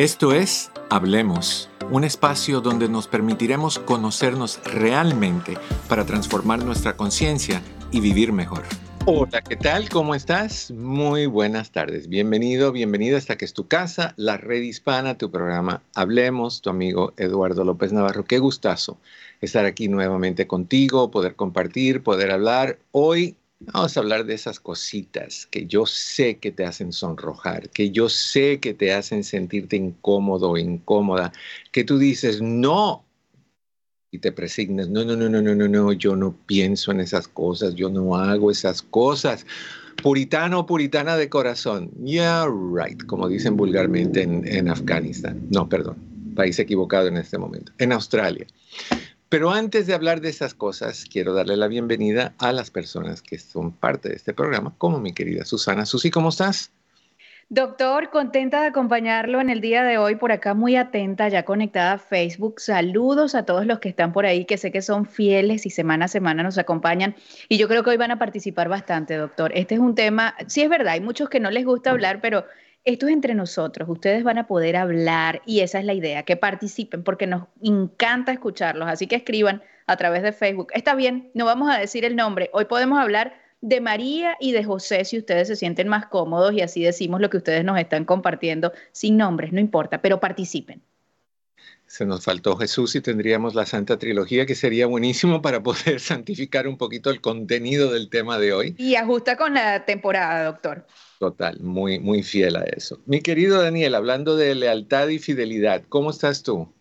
Esto es Hablemos, un espacio donde nos permitiremos conocernos realmente para transformar nuestra conciencia y vivir mejor. Hola, ¿qué tal? ¿Cómo estás? Muy buenas tardes. Bienvenido, bienvenida hasta que es tu casa, la red hispana, tu programa Hablemos, tu amigo Eduardo López Navarro. Qué gustazo estar aquí nuevamente contigo, poder compartir, poder hablar. Hoy Vamos a hablar de esas cositas que yo sé que te hacen sonrojar, que yo sé que te hacen sentirte incómodo, incómoda, que tú dices, no, y te presignas, no, no, no, no, no, no, no, yo no pienso en esas cosas, yo no hago esas cosas. Puritano, puritana de corazón. Yeah, right, como dicen vulgarmente en, en Afganistán. No, perdón, país equivocado en este momento. En Australia. Pero antes de hablar de esas cosas, quiero darle la bienvenida a las personas que son parte de este programa, como mi querida Susana. Susi, ¿cómo estás? Doctor, contenta de acompañarlo en el día de hoy, por acá muy atenta, ya conectada a Facebook. Saludos a todos los que están por ahí, que sé que son fieles y semana a semana nos acompañan. Y yo creo que hoy van a participar bastante, doctor. Este es un tema, sí es verdad, hay muchos que no les gusta hablar, pero esto es entre nosotros, ustedes van a poder hablar y esa es la idea, que participen porque nos encanta escucharlos, así que escriban a través de Facebook. Está bien, no vamos a decir el nombre, hoy podemos hablar de María y de José si ustedes se sienten más cómodos y así decimos lo que ustedes nos están compartiendo sin nombres, no importa, pero participen. Se nos faltó Jesús y tendríamos la Santa Trilogía, que sería buenísimo para poder santificar un poquito el contenido del tema de hoy. Y ajusta con la temporada, doctor. Total, muy, muy fiel a eso. Mi querido Daniel, hablando de lealtad y fidelidad, ¿cómo estás tú?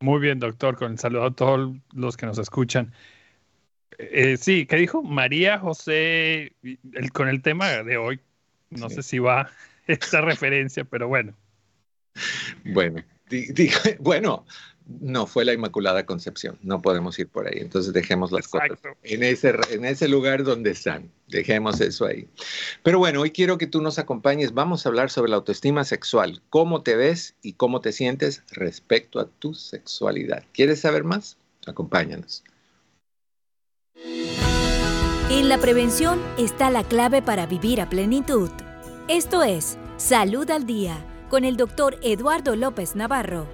Muy bien, doctor, con el saludo a todos los que nos escuchan. Eh, sí, ¿qué dijo? María José, con el tema de hoy, no sé si va esta referencia, pero bueno. Bueno, bueno, no fue la Inmaculada Concepción, no podemos ir por ahí, entonces dejemos las cosas en ese, en ese lugar donde están, dejemos eso ahí. Pero bueno, hoy quiero que tú nos acompañes, vamos a hablar sobre la autoestima sexual, cómo te ves y cómo te sientes respecto a tu sexualidad. ¿Quieres saber más? Acompáñanos. En la prevención está la clave para vivir a plenitud. Esto es Salud al Día con el doctor Eduardo López Navarro.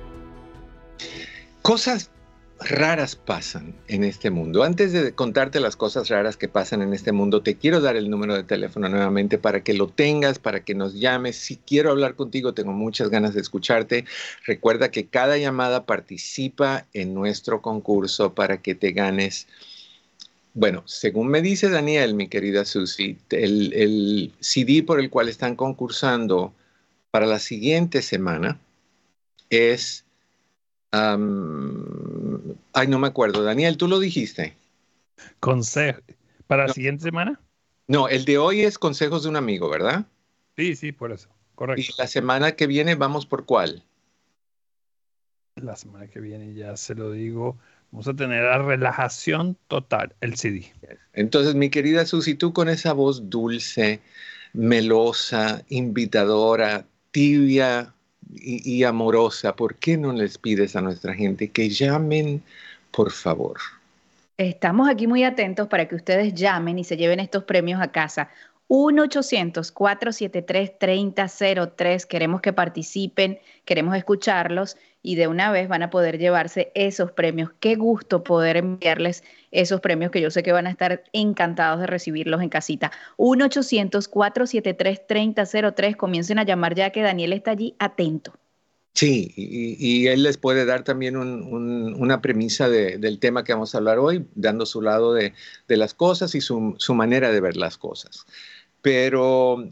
Cosas raras pasan en este mundo. Antes de contarte las cosas raras que pasan en este mundo, te quiero dar el número de teléfono nuevamente para que lo tengas, para que nos llames. Si quiero hablar contigo, tengo muchas ganas de escucharte. Recuerda que cada llamada participa en nuestro concurso para que te ganes. Bueno, según me dice Daniel, mi querida Susi, el, el CD por el cual están concursando para la siguiente semana es ay, no me acuerdo. Daniel, tú lo dijiste. Consejo. ¿Para la siguiente semana? No, el de hoy es consejos de un amigo, ¿verdad? Sí, sí, por eso. Correcto. ¿Y la semana que viene vamos por cuál? La semana que viene ya se lo digo. Vamos a tener la relajación total, el CD. Entonces, mi querida Susi, tú con esa voz dulce, melosa, invitadora, tibia, y, amorosa, ¿por qué no les pides a nuestra gente que llamen, por favor? Estamos aquí muy atentos para que ustedes llamen y se lleven estos premios a casa. 1-800-473-3003. Queremos que participen, queremos escucharlos y de una vez van a poder llevarse esos premios. Qué gusto poder enviarles esos premios que yo sé que van a estar encantados de recibirlos en casita. 1-800-473-3003. Comiencen a llamar ya que Daniel está allí atento. Sí, y, él les puede dar también una premisa del tema que vamos a hablar hoy, dando su lado de, las cosas y su, manera de ver las cosas. Pero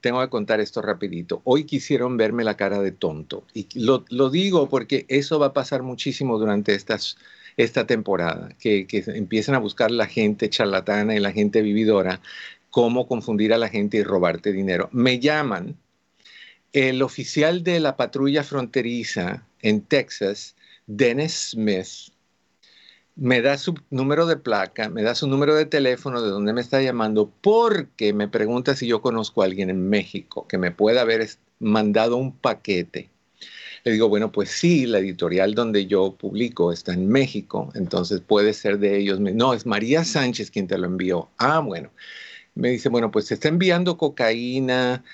tengo que contar esto rapidito. Hoy quisieron verme la cara de tonto. Y lo, digo porque eso va a pasar muchísimo durante estas, esta temporada, que, que empiezan a buscar la gente charlatana y la gente vividora, cómo confundir a la gente y robarte dinero. Me llaman el oficial de la patrulla fronteriza en Texas, Dennis Smith, me da su número de placa, me da su número de teléfono de donde me está llamando, porque me pregunta si yo conozco a alguien en México que me pueda haber mandado un paquete. Le digo, bueno, pues sí, la editorial donde yo publico está en México, entonces puede ser de ellos. No, es María Sánchez quien te lo envió. Ah, bueno. me dice, bueno, pues se está enviando cocaína,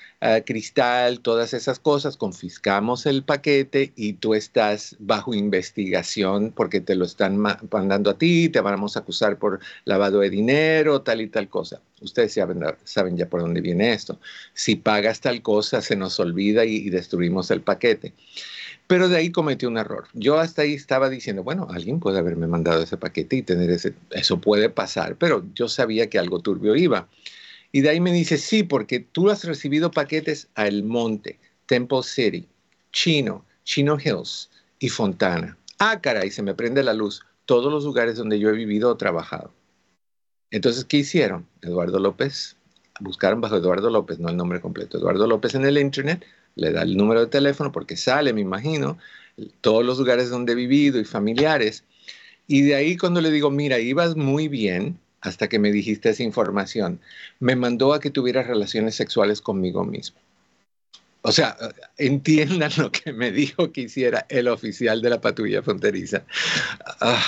cristal, todas esas cosas, confiscamos el paquete y tú estás bajo investigación porque te lo están mandando a ti, te vamos a acusar por lavado de dinero, tal y tal cosa. Ustedes saben, saben ya por dónde viene esto. Si pagas tal cosa, se nos olvida y destruimos el paquete. Pero de ahí cometí un error. Yo hasta ahí estaba diciendo, bueno, alguien puede haberme mandado ese paquete y tener ese, eso puede pasar, pero yo sabía que algo turbio iba. Y de ahí me dice, sí, porque tú has recibido paquetes a El Monte, Temple City, Chino, Chino Hills y Fontana. Ah, caray, se me prende la luz. Todos los lugares donde yo he vivido o trabajado. Entonces, ¿qué hicieron? Eduardo López, buscaron bajo Eduardo López, no el nombre completo, Eduardo López en el Internet, le da el número de teléfono porque sale, me imagino, todos los lugares donde he vivido y familiares. Y de ahí cuando le digo, mira, ibas muy bien hasta que me dijiste esa información, me mandó a que tuviera relaciones sexuales conmigo mismo. O sea, entiendan lo que me dijo que hiciera el oficial de la patrulla fronteriza. Ah,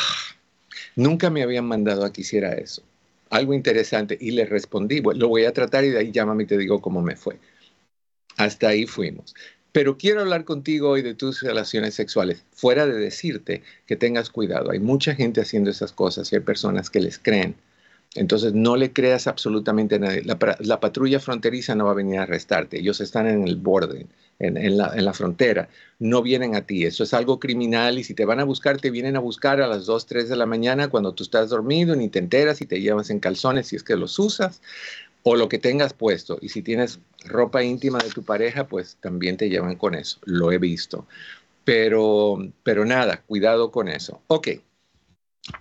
nunca me habían mandado a que hiciera eso. Algo interesante. Y le respondí, lo voy a tratar y de ahí llámame y te digo cómo me fue. Hasta ahí fuimos. Pero quiero hablar contigo hoy de tus relaciones sexuales, fuera de decirte que tengas cuidado. Hay mucha gente haciendo esas cosas y hay personas que les creen. Entonces no le creas absolutamente a nadie. La, patrulla fronteriza no va a venir a arrestarte. Ellos están en el borde, en, la, frontera. No vienen a ti. Eso es algo criminal y si te van a buscar, te vienen a buscar a las 2, 3 de la mañana cuando tú estás dormido, ni te enteras y te llevas en calzones si es que los usas o lo que tengas puesto. Y si tienes ropa íntima de tu pareja, pues también te llevan con eso. Lo he visto. Pero, pero nada, cuidado con eso. Ok.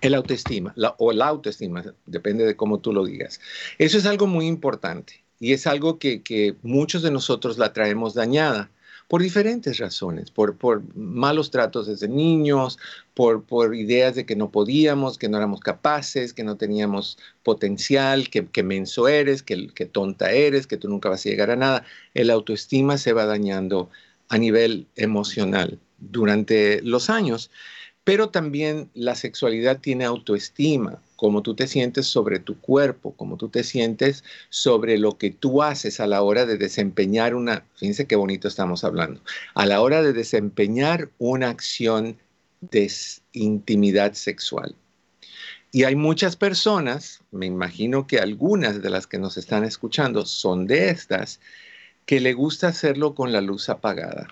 El autoestima o la autoestima, depende de cómo tú lo digas. Eso es algo muy importante y es algo que, que muchos de nosotros la traemos dañada por diferentes razones, por, por malos tratos desde niños, por, por, ideas de que no podíamos, que no éramos capaces, que no teníamos potencial, que, que menso eres, que, que tonta eres, que tú nunca vas a llegar a nada. El autoestima se va dañando a nivel emocional durante los años, pero también la sexualidad tiene autoestima cómo tú te sientes sobre tu cuerpo, cómo tú te sientes sobre lo que tú haces a la hora de desempeñar una, fíjense qué bonito estamos hablando, a la hora de desempeñar una acción de intimidad sexual. Y hay muchas personas, me imagino que algunas de las que nos están escuchando son de estas, que le gusta hacerlo con la luz apagada.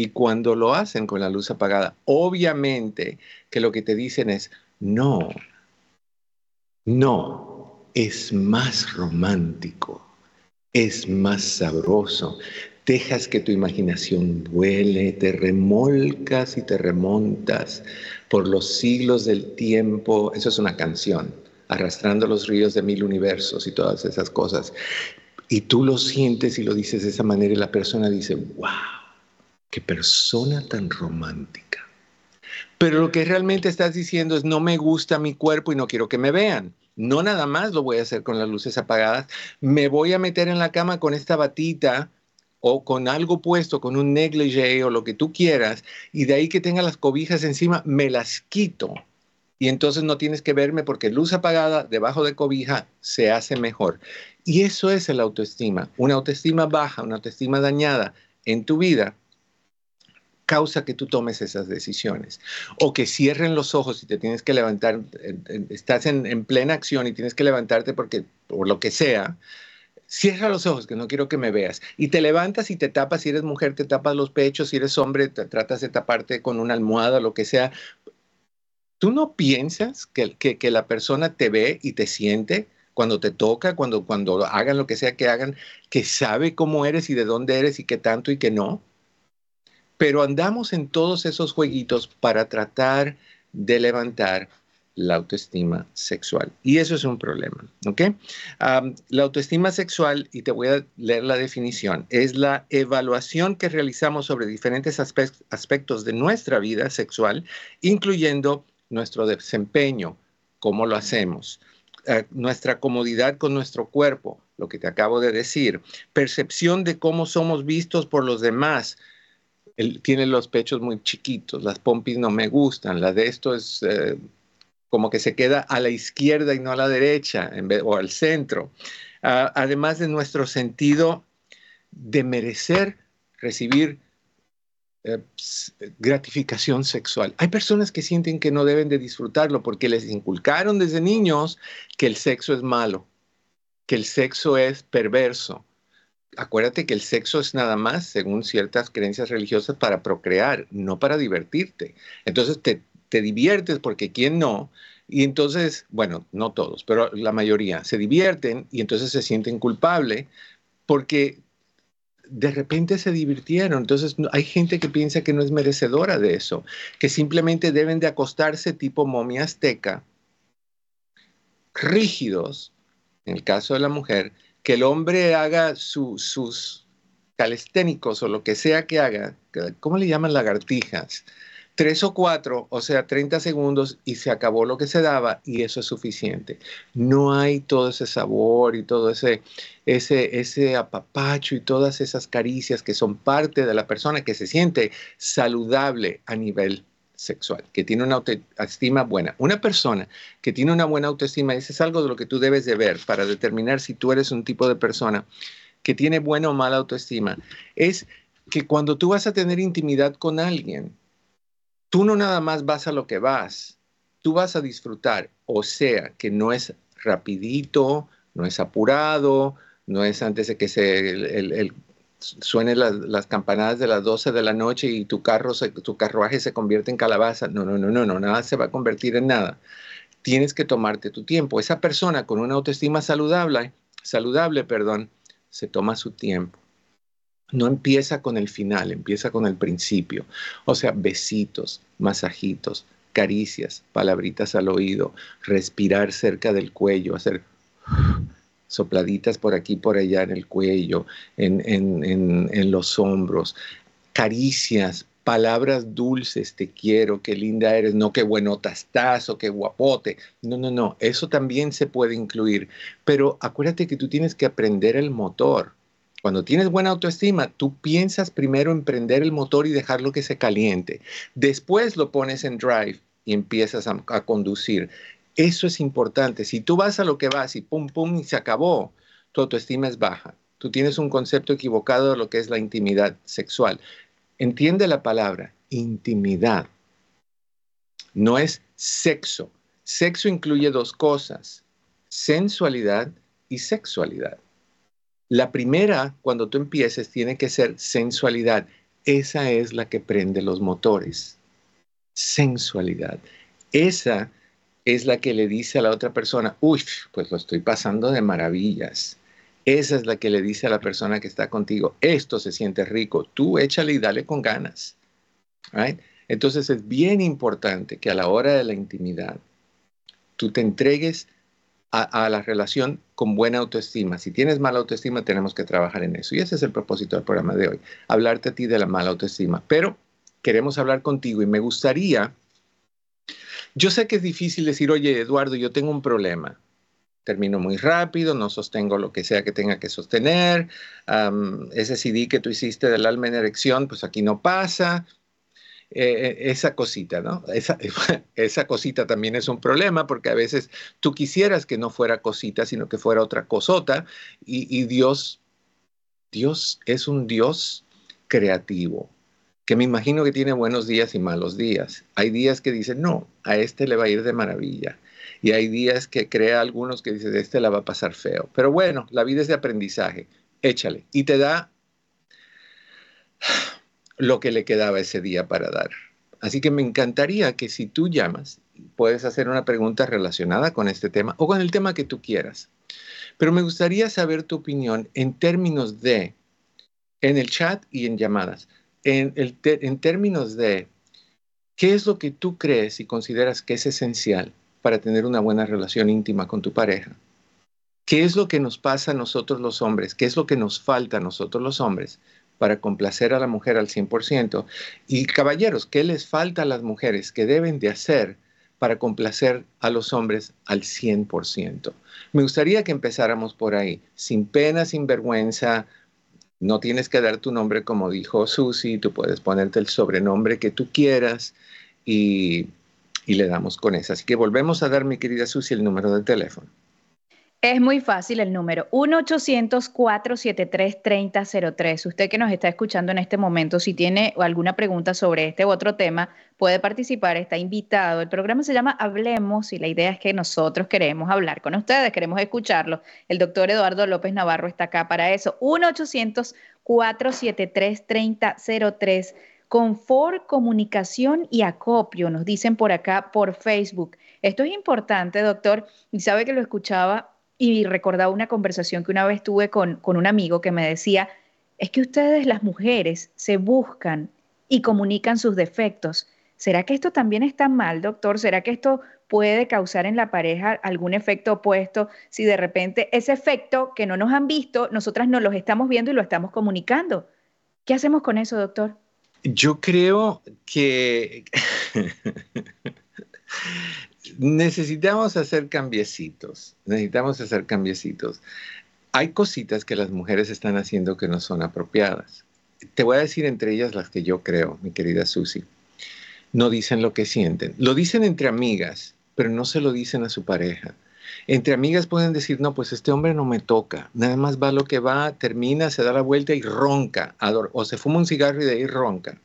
Y cuando lo hacen con la luz apagada, obviamente que lo que te dicen es, no, no, es más romántico, es más sabroso. Dejas que tu imaginación vuele, te remolcas y te remontas por los siglos del tiempo. Eso es una canción, arrastrando los ríos de mil universos y todas esas cosas. Y tú lo sientes y lo dices de esa manera y la persona dice, wow, qué persona tan romántica. Pero lo que realmente estás diciendo es no me gusta mi cuerpo y no quiero que me vean. No nada más lo voy a hacer con las luces apagadas. Me voy a meter en la cama con esta batita o con algo puesto, con un negligé o lo que tú quieras, y de ahí que tenga las cobijas encima, me las quito. Y entonces no tienes que verme porque luz apagada debajo de cobija se hace mejor. Y eso es el autoestima. Una autoestima baja, una autoestima dañada en tu vida causa que tú tomes esas decisiones. O que cierren los ojos y te tienes que levantar, estás en, plena acción y tienes que levantarte porque, por lo que sea, cierra los ojos, que no quiero que me veas. Y te levantas y te tapas, si eres mujer, te tapas los pechos, si eres hombre, tratas de taparte con una almohada, lo que sea. ¿Tú no piensas que, que, la persona te ve y te siente cuando te toca, cuando, cuando hagan lo que sea que hagan, que sabe cómo eres y de dónde eres y qué tanto y qué no? Pero andamos en todos esos jueguitos para tratar de levantar la autoestima sexual. Y eso es un problema, ¿ok? la autoestima sexual, y te voy a leer la definición, es la evaluación que realizamos sobre diferentes aspectos de nuestra vida sexual, incluyendo nuestro desempeño, cómo lo hacemos, eh, nuestra comodidad con nuestro cuerpo, lo que te acabo de decir, percepción de cómo somos vistos por los demás, tiene los pechos muy chiquitos, las pompis no me gustan, la de esto es, eh, como que se queda a la izquierda y no a la derecha o al centro. Ah, además de nuestro sentido de merecer recibir eh, gratificación sexual. Hay personas que sienten que no deben de disfrutarlo porque les inculcaron desde niños que el sexo es malo, que el sexo es perverso. Acuérdate que el sexo es nada más, según ciertas creencias religiosas, para procrear, no para divertirte. Entonces te, te diviertes porque ¿quién no? Y entonces, bueno, no todos, pero la mayoría se divierten y entonces se sienten culpables porque de repente se divirtieron. Entonces hay gente que piensa que no es merecedora de eso, que simplemente deben de acostarse tipo momia azteca, rígidos, en el caso de la mujer, que el hombre haga sus calesténicos o lo que sea que haga, ¿cómo le llaman lagartijas? tres o cuatro, o sea, 30 segundos y se acabó lo que se daba y eso es suficiente. No hay todo ese sabor y todo ese, ese, ese apapacho y todas esas caricias que son parte de la persona que se siente saludable a nivel sexual, que tiene una autoestima buena. Una persona que tiene una buena autoestima, ese es algo de lo que tú debes de ver para determinar si tú eres un tipo de persona que tiene buena o mala autoestima, es que cuando tú vas a tener intimidad con alguien, tú no nada más vas a lo que vas, tú vas a disfrutar, o sea, que no es rapidito, no es apurado, no es antes de que se el, suenen las, campanadas de las 12 de la noche y tu, carro tu carruaje se convierte en calabaza. No, no, no, no, no, nada se va a convertir en nada. Tienes que tomarte tu tiempo. Esa persona con una autoestima saludable, saludable, perdón, se toma su tiempo no empieza con el final, empieza con el principio. O sea, besitos, masajitos, caricias, palabritas al oído, respirar cerca del cuello, hacer sopladitas por aquí, por allá en el cuello, en, en los hombros, caricias, palabras dulces, te quiero, qué linda eres, no qué buenota estás o qué guapote. No, no, no, eso también se puede incluir. Pero acuérdate que tú tienes que aprender el motor. Cuando tienes buena autoestima, tú piensas primero en prender el motor y dejarlo que se caliente. Después lo pones en drive y empiezas a, conducir. Eso es importante. Si tú vas a lo que vas y pum, pum, y se acabó, tu autoestima es baja. Tú tienes un concepto equivocado de lo que es la intimidad sexual. Entiende la palabra, intimidad. No es sexo. Sexo incluye dos cosas, sensualidad y sexualidad. La primera, cuando tú empieces, tiene que ser sensualidad. Esa es la que prende los motores. Sensualidad. Esa es la que le dice a la otra persona, uy, pues lo estoy pasando de maravillas. Esa es la que le dice a la persona que está contigo, esto se siente rico, tú échale y dale con ganas. Entonces es bien importante que a la hora de la intimidad tú te entregues a, la relación con buena autoestima. Si tienes mala autoestima, tenemos que trabajar en eso. Y ese es el propósito del programa de hoy, hablarte a ti de la mala autoestima. Pero queremos hablar contigo y me gustaría, yo sé que es difícil decir, oye, Eduardo, yo tengo un problema. Termino muy rápido, no sostengo lo que sea que tenga que sostener. ese CD que tú hiciste del alma en erección, pues aquí no pasa. Eh, esa cosita, ¿no? Esa, esa, cosita también es un problema porque a veces tú quisieras que no fuera cosita, sino que fuera otra cosota y, y Dios, Dios es un Dios creativo, que me imagino que tiene buenos días y malos días. Hay días que dicen, no, a este le va a ir de maravilla. Y hay días que crea algunos que dicen, este la va a pasar feo. Pero bueno, la vida es de aprendizaje. Échale. Y te da lo que le quedaba ese día para dar. Así que me encantaría que si tú llamas, puedes hacer una pregunta relacionada con este tema o con el tema que tú quieras. Pero me gustaría saber tu opinión en términos de, en el chat y en llamadas, en, términos de qué es lo que tú crees y consideras que es esencial para tener una buena relación íntima con tu pareja. ¿Qué es lo que nos pasa a nosotros los hombres? ¿Qué es lo que nos falta a nosotros los hombres para complacer a la mujer al 100%. Y caballeros, ¿qué les falta a las mujeres? ¿Qué deben de hacer para complacer a los hombres al 100%? Me gustaría que empezáramos por ahí, sin pena, sin vergüenza. No tienes que dar tu nombre como dijo Susi, tú puedes ponerte el sobrenombre que tú quieras y, y le damos con esa. Así que volvemos a dar, mi querida Susi, el número de teléfono. Es muy fácil el número, 1-800-473-3003. Usted que nos está escuchando en este momento, si tiene alguna pregunta sobre este u otro tema, puede participar, está invitado. El programa se llama Hablemos y la idea es que nosotros queremos hablar con ustedes, queremos escucharlo. El doctor Eduardo López Navarro está acá para eso. 1-800-473-3003. Confort, comunicación y acopio, nos dicen por acá por Facebook. Esto es importante, doctor, y sabe que lo escuchaba y recordaba una conversación que una vez tuve con, un amigo que me decía, es que ustedes las mujeres se buscan y comunican sus defectos. ¿Será que esto también está mal, doctor? ¿Será que esto puede causar en la pareja algún efecto opuesto si de repente ese efecto que no nos han visto, nosotras no los estamos viendo y lo estamos comunicando? ¿Qué hacemos con eso, doctor? Yo creo que necesitamos hacer cambiecitos, necesitamos hacer cambiecitos. Hay cositas que las mujeres están haciendo que no son apropiadas. Te voy a decir entre ellas las que yo creo, mi querida Susi. No dicen lo que sienten. Lo dicen entre amigas, pero no se lo dicen a su pareja. Entre amigas pueden decir, no, pues este hombre no me toca. Nada más va lo que va, termina, se da la vuelta y ronca. O se fuma un cigarro y de ahí ronca.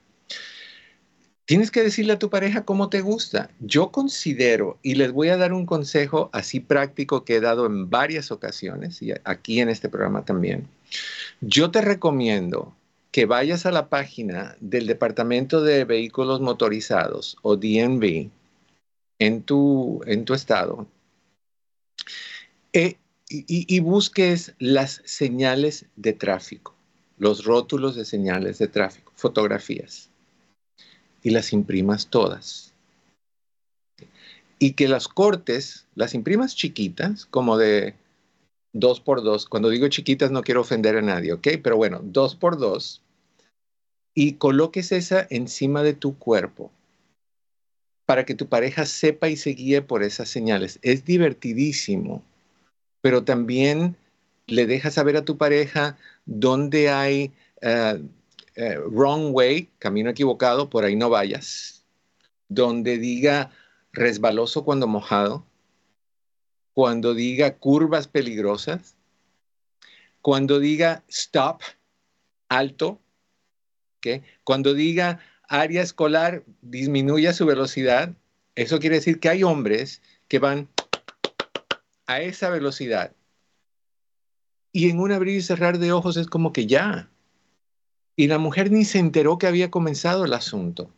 Tienes que decirle a tu pareja cómo te gusta. Yo considero, y les voy a dar un consejo así práctico que he dado en varias ocasiones, y aquí en este programa también. Yo te recomiendo que vayas a la página del Departamento de Vehículos Motorizados o DNV en tu, en tu estado eh, y busques las señales de tráfico, los rótulos de señales de tráfico, fotografías y las imprimas todas. Y que las cortes, las imprimas chiquitas, como de dos por dos. Cuando digo chiquitas no quiero ofender a nadie, ¿ok? Pero bueno, dos por dos. Y coloques esa encima de tu cuerpo para que tu pareja sepa y se guíe por esas señales. Es divertidísimo, pero también le dejas saber a tu pareja dónde hay eh, eh, wrong way, camino equivocado, por ahí no vayas, donde diga resbaloso cuando mojado, cuando diga curvas peligrosas, cuando diga stop, alto, cuando diga área escolar, disminuya su velocidad, eso quiere decir que hay hombres que van a esa velocidad. Y en un abrir y cerrar de ojos es como que ya, y la mujer ni se enteró que había comenzado el asunto.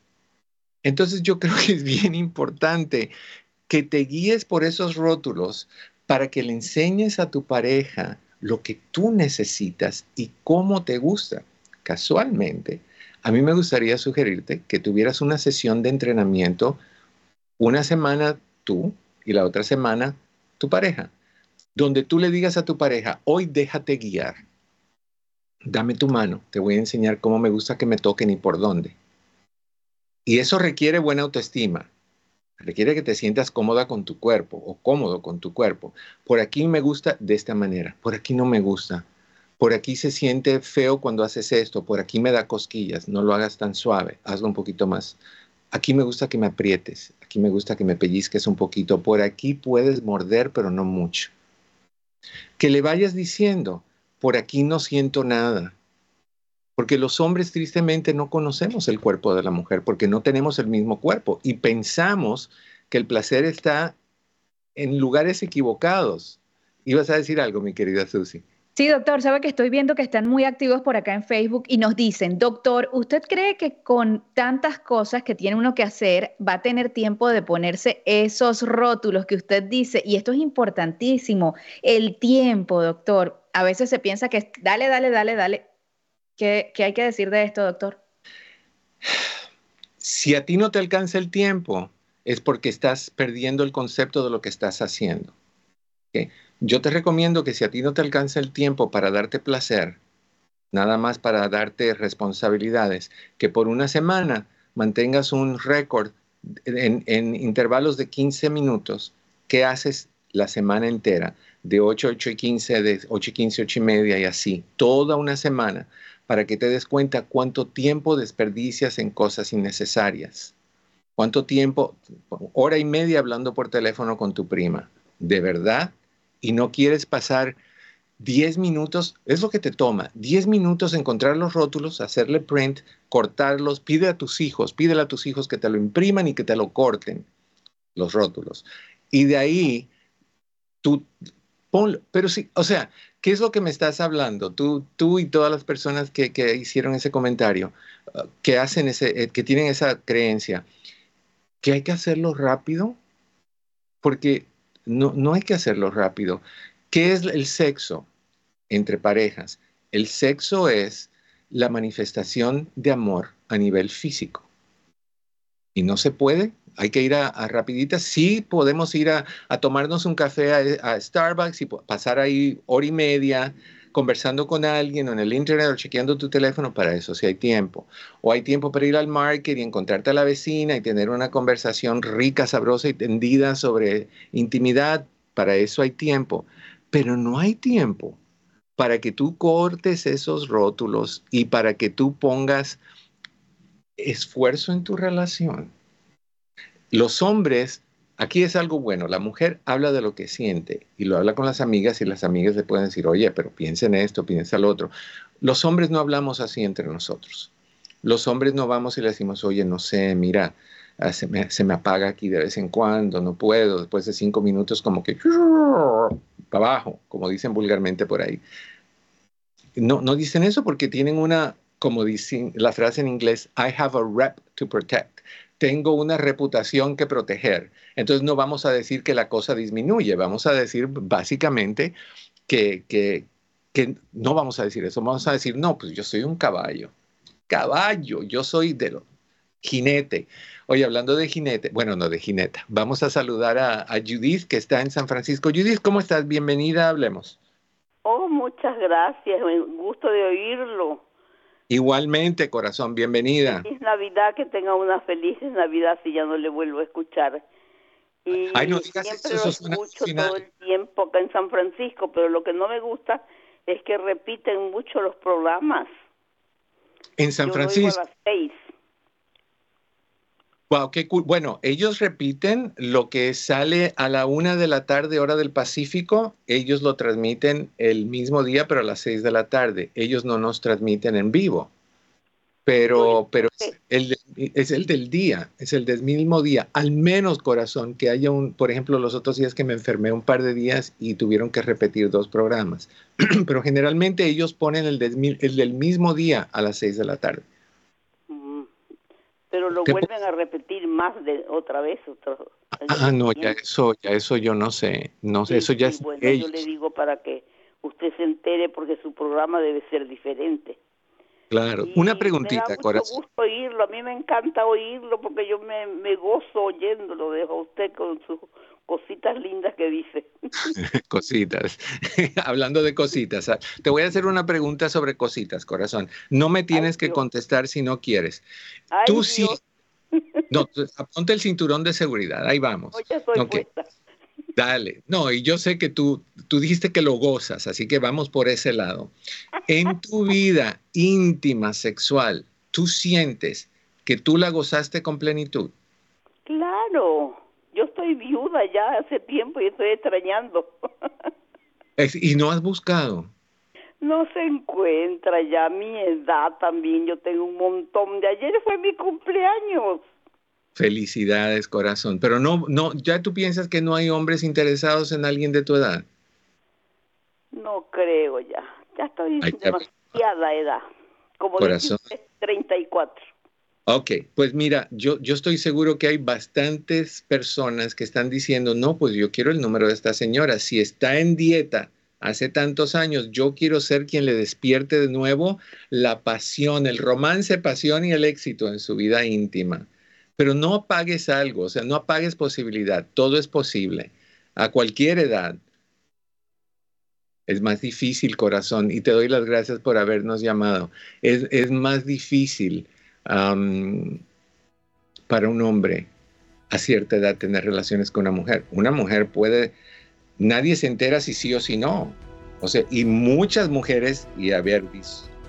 Entonces yo creo que es bien importante que te guíes por esos rótulos para que le enseñes a tu pareja lo que tú necesitas y cómo te gusta. Casualmente, a mí me gustaría sugerirte que tuvieras una sesión de entrenamiento una semana tú y la otra semana tu pareja, donde tú le digas a tu pareja, hoy déjate guiar dame tu mano, te voy a enseñar cómo me gusta que me toquen y por dónde. Y eso requiere buena autoestima, requiere que te sientas cómoda con tu cuerpo o cómodo con tu cuerpo. Por aquí me gusta de esta manera, por aquí no me gusta. Por aquí se siente feo cuando haces esto, por aquí me da cosquillas, no lo hagas tan suave, hazlo un poquito más. Aquí me gusta que me aprietes, aquí me gusta que me pellizques un poquito, por aquí puedes morder, pero no mucho. Que le vayas diciendo, por aquí no siento nada. Porque los hombres tristemente no conocemos el cuerpo de la mujer, porque no tenemos el mismo cuerpo y pensamos que el placer está en lugares equivocados. Ibas a decir algo, mi querida Susi. Sí, doctor, sabe que estoy viendo que están muy activos por acá en Facebook y nos dicen, doctor, ¿usted cree que con tantas cosas que tiene uno que hacer va a tener tiempo de ponerse esos rótulos que usted dice? Y esto es importantísimo, el tiempo, doctor a veces se piensa que dale, dale, dale, dale. ¿Qué, hay que decir de esto, doctor? Si a ti no te alcanza el tiempo, es porque estás perdiendo el concepto de lo que estás haciendo. Yo te recomiendo que si a ti no te alcanza el tiempo para darte placer, nada más para darte responsabilidades, que por una semana mantengas un récord en, intervalos de 15 minutos. ¿Qué haces la semana entera? de 8 a 8 y 15, de 8 y 15, 8 y media y así, toda una semana, para que te des cuenta cuánto tiempo desperdicias en cosas innecesarias. ¿Cuánto tiempo? Hora y media hablando por teléfono con tu prima. ¿De verdad? Y no quieres pasar 10 minutos, es lo que te toma, 10 minutos encontrar los rótulos, hacerle print, cortarlos, pide a tus hijos, pídele a tus hijos que te lo impriman y que te lo corten, los rótulos. Y de ahí, tú, ponlo, pero sí, o sea, ¿qué es lo que me estás hablando? Tú, tú y todas las personas que, hicieron ese comentario, uh, que hacen ese, eh, que tienen esa creencia, que hay que hacerlo rápido, porque no, no hay que hacerlo rápido. ¿Qué es el sexo entre parejas? El sexo es la manifestación de amor a nivel físico. Y no se puede, hay que ir a, rapiditas. Sí podemos ir a, tomarnos un café a, Starbucks y pasar ahí hora y media conversando con alguien o en el internet o chequeando tu teléfono para eso, si hay tiempo. O hay tiempo para ir al market y encontrarte a la vecina y tener una conversación rica, sabrosa y tendida sobre intimidad. Para eso hay tiempo pero no hay tiempo para que tú cortes esos rótulos y para que tú pongas esfuerzo en tu relación. Los hombres, aquí es algo bueno, la mujer habla de lo que siente y lo habla con las amigas y las amigas le pueden decir, oye, pero piensa en esto, piensa en lo otro. Los hombres no hablamos así entre nosotros. Los hombres no vamos y le decimos, oye, no sé, mira, ah, se me, se me apaga aquí de vez en cuando, no puedo, después de cinco minutos como que abajo, como dicen vulgarmente por ahí. No, no dicen eso porque tienen una, como dicen la frase en inglés, I have a rep to protect. Tengo una reputación que proteger. Entonces no vamos a decir que la cosa disminuye, vamos a decir básicamente que, que, que no vamos a decir eso, vamos a decir, no, pues yo soy un caballo. Caballo, yo soy de lo, jinete. Oye, hablando de jinete, bueno, no de jineta, vamos a saludar a, Judith que está en San Francisco. Judith, ¿cómo estás? Bienvenida, hablemos. Oh, muchas gracias, un gusto de oírlo. Igualmente, corazón, bienvenida. Feliz Navidad, que tenga una feliz Navidad si ya no le vuelvo a escuchar. Y Ay, no digas siempre lo escucho todo el tiempo acá en San Francisco, pero lo que no me gusta es que repiten mucho los programas. En San Francisco. a las seis. Wow, qué cool. Bueno, ellos repiten lo que sale a la una de la tarde, hora del Pacífico. Ellos lo transmiten el mismo día, pero a las seis de la tarde. Ellos no nos transmiten en vivo. Pero, pero es el, es el del día, es el del mismo día. Al menos, corazón, que haya un, por ejemplo, los otros días que me enfermé un par de días y tuvieron que repetir dos programas. pero generalmente ellos ponen el el del mismo día a las seis de la tarde pero lo vuelven a repetir más de otra vez. Otro, ah, no, ya eso, ya eso yo no sé, no sé, eso ya es bueno, yo le digo para que usted se entere porque su programa debe ser diferente. Claro, una preguntita, me da mucho gusto oírlo, a mí me encanta oírlo porque yo me, me gozo oyéndolo, dejo usted con sus cositas lindas que dice. cositas. Hablando de cositas, ah, te voy a hacer una pregunta sobre cositas, corazón. No me tienes que contestar si no quieres. Tú sí. No, ponte el cinturón de seguridad, ahí vamos. Dale. No, y yo sé que tú, tú dijiste que lo gozas, así que vamos por ese lado. En tu vida íntima, sexual, ¿tú sientes que tú la gozaste con plenitud? Claro yo estoy viuda ya hace tiempo y estoy extrañando. ¿Y no has buscado? No se encuentra ya mi edad también, yo tengo un montón. De ayer fue mi cumpleaños. Felicidades, corazón. Pero no, no, ya tú piensas que no hay hombres interesados en alguien de tu edad. No creo ya. Ya estoy demasiada edad. Como corazón. 34. Ok, pues mira, yo, yo estoy seguro que hay bastantes personas que están diciendo, no, pues yo quiero el número de esta señora. Si está en dieta hace tantos años, yo quiero ser quien le despierte de nuevo la pasión, el romance, pasión y el éxito en su vida íntima. Pero no apagues algo, o sea, no apagues posibilidad, todo es posible, a cualquier edad. Es más difícil, corazón, y te doy las gracias por habernos llamado. Es, es más difícil para un hombre a cierta edad tener relaciones con una mujer. Una mujer puede, nadie se entera si sí o si no. O sea, y muchas mujeres, y a ver,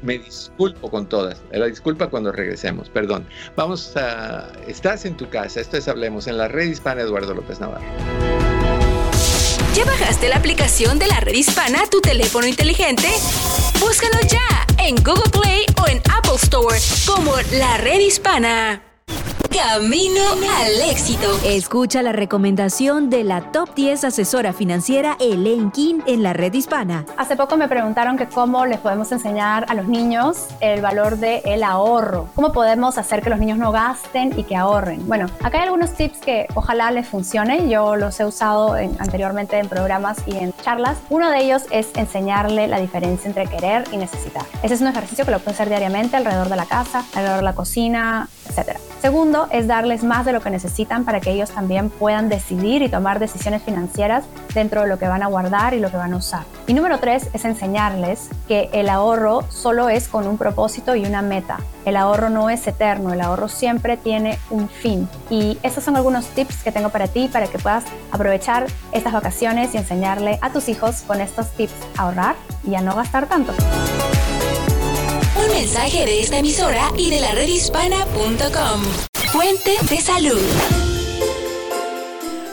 Me disculpo con todas. La disculpa cuando regresemos, perdón. Vamos a... Estás en tu casa, esto es Hablemos en la red hispana Eduardo López Navarro. ¿Ya bajaste la aplicación de la red hispana a tu teléfono inteligente? Búscalo ya en Google Play o en Apple Store como la red hispana. Camino al éxito. Escucha la recomendación de la top 10 asesora financiera Elaine King en la red hispana. Hace poco me preguntaron que cómo les podemos enseñar a los niños el valor del el ahorro. ¿Cómo podemos hacer que los niños no gasten y que ahorren? Bueno, acá hay algunos tips que ojalá les funcionen. Yo los he usado anteriormente en programas y en charlas. Uno de ellos es enseñarle la diferencia entre querer y necesitar. Ese es un ejercicio que lo pueden hacer diariamente alrededor de la casa, alrededor de la cocina, etc. Segundo, es darles más de lo que necesitan para que ellos también puedan decidir y tomar decisiones financieras dentro de lo que van a guardar y lo que van a usar. Y número tres es enseñarles que el ahorro solo es con un propósito y una meta. El ahorro no es eterno, el ahorro siempre tiene un fin. Y esos son algunos tips que tengo para ti para que puedas aprovechar estas vacaciones y enseñarle a tus hijos con estos tips a ahorrar y a no gastar tanto. Un mensaje de esta emisora y de la redhispana.com. Fuente de salud.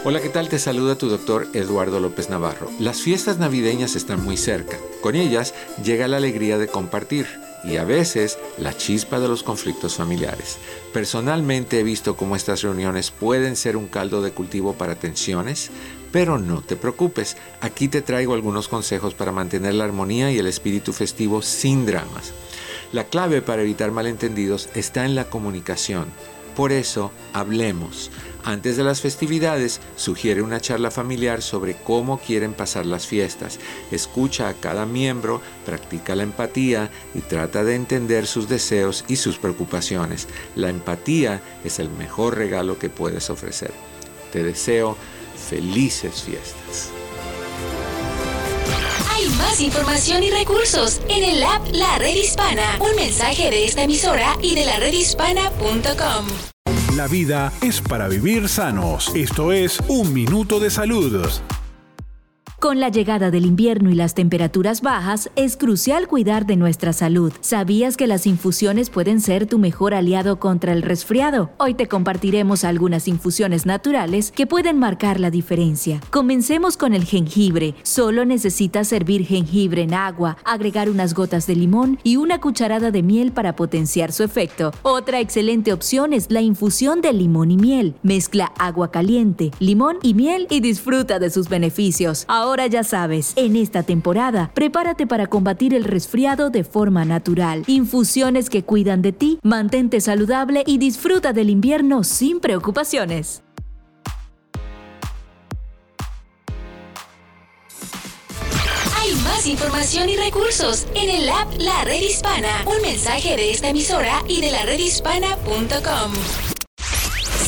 Hola, ¿qué tal? Te saluda tu doctor Eduardo López Navarro. Las fiestas navideñas están muy cerca. Con ellas llega la alegría de compartir y a veces la chispa de los conflictos familiares. Personalmente he visto cómo estas reuniones pueden ser un caldo de cultivo para tensiones, pero no te preocupes, aquí te traigo algunos consejos para mantener la armonía y el espíritu festivo sin dramas. La clave para evitar malentendidos está en la comunicación. Por eso, hablemos. Antes de las festividades, sugiere una charla familiar sobre cómo quieren pasar las fiestas. Escucha a cada miembro, practica la empatía y trata de entender sus deseos y sus preocupaciones. La empatía es el mejor regalo que puedes ofrecer. Te deseo felices fiestas. Hay más información y recursos en el app La Red Hispana. Un mensaje de esta emisora y de la redhispana.com. La vida es para vivir sanos. Esto es Un Minuto de Salud. Con la llegada del invierno y las temperaturas bajas, es crucial cuidar de nuestra salud. ¿Sabías que las infusiones pueden ser tu mejor aliado contra el resfriado? Hoy te compartiremos algunas infusiones naturales que pueden marcar la diferencia. Comencemos con el jengibre. Solo necesitas servir jengibre en agua, agregar unas gotas de limón y una cucharada de miel para potenciar su efecto. Otra excelente opción es la infusión de limón y miel. Mezcla agua caliente, limón y miel y disfruta de sus beneficios. Ahora Ahora ya sabes, en esta temporada, prepárate para combatir el resfriado de forma natural. Infusiones que cuidan de ti, mantente saludable y disfruta del invierno sin preocupaciones. Hay más información y recursos en el app La Red Hispana. Un mensaje de esta emisora y de la redhispana.com.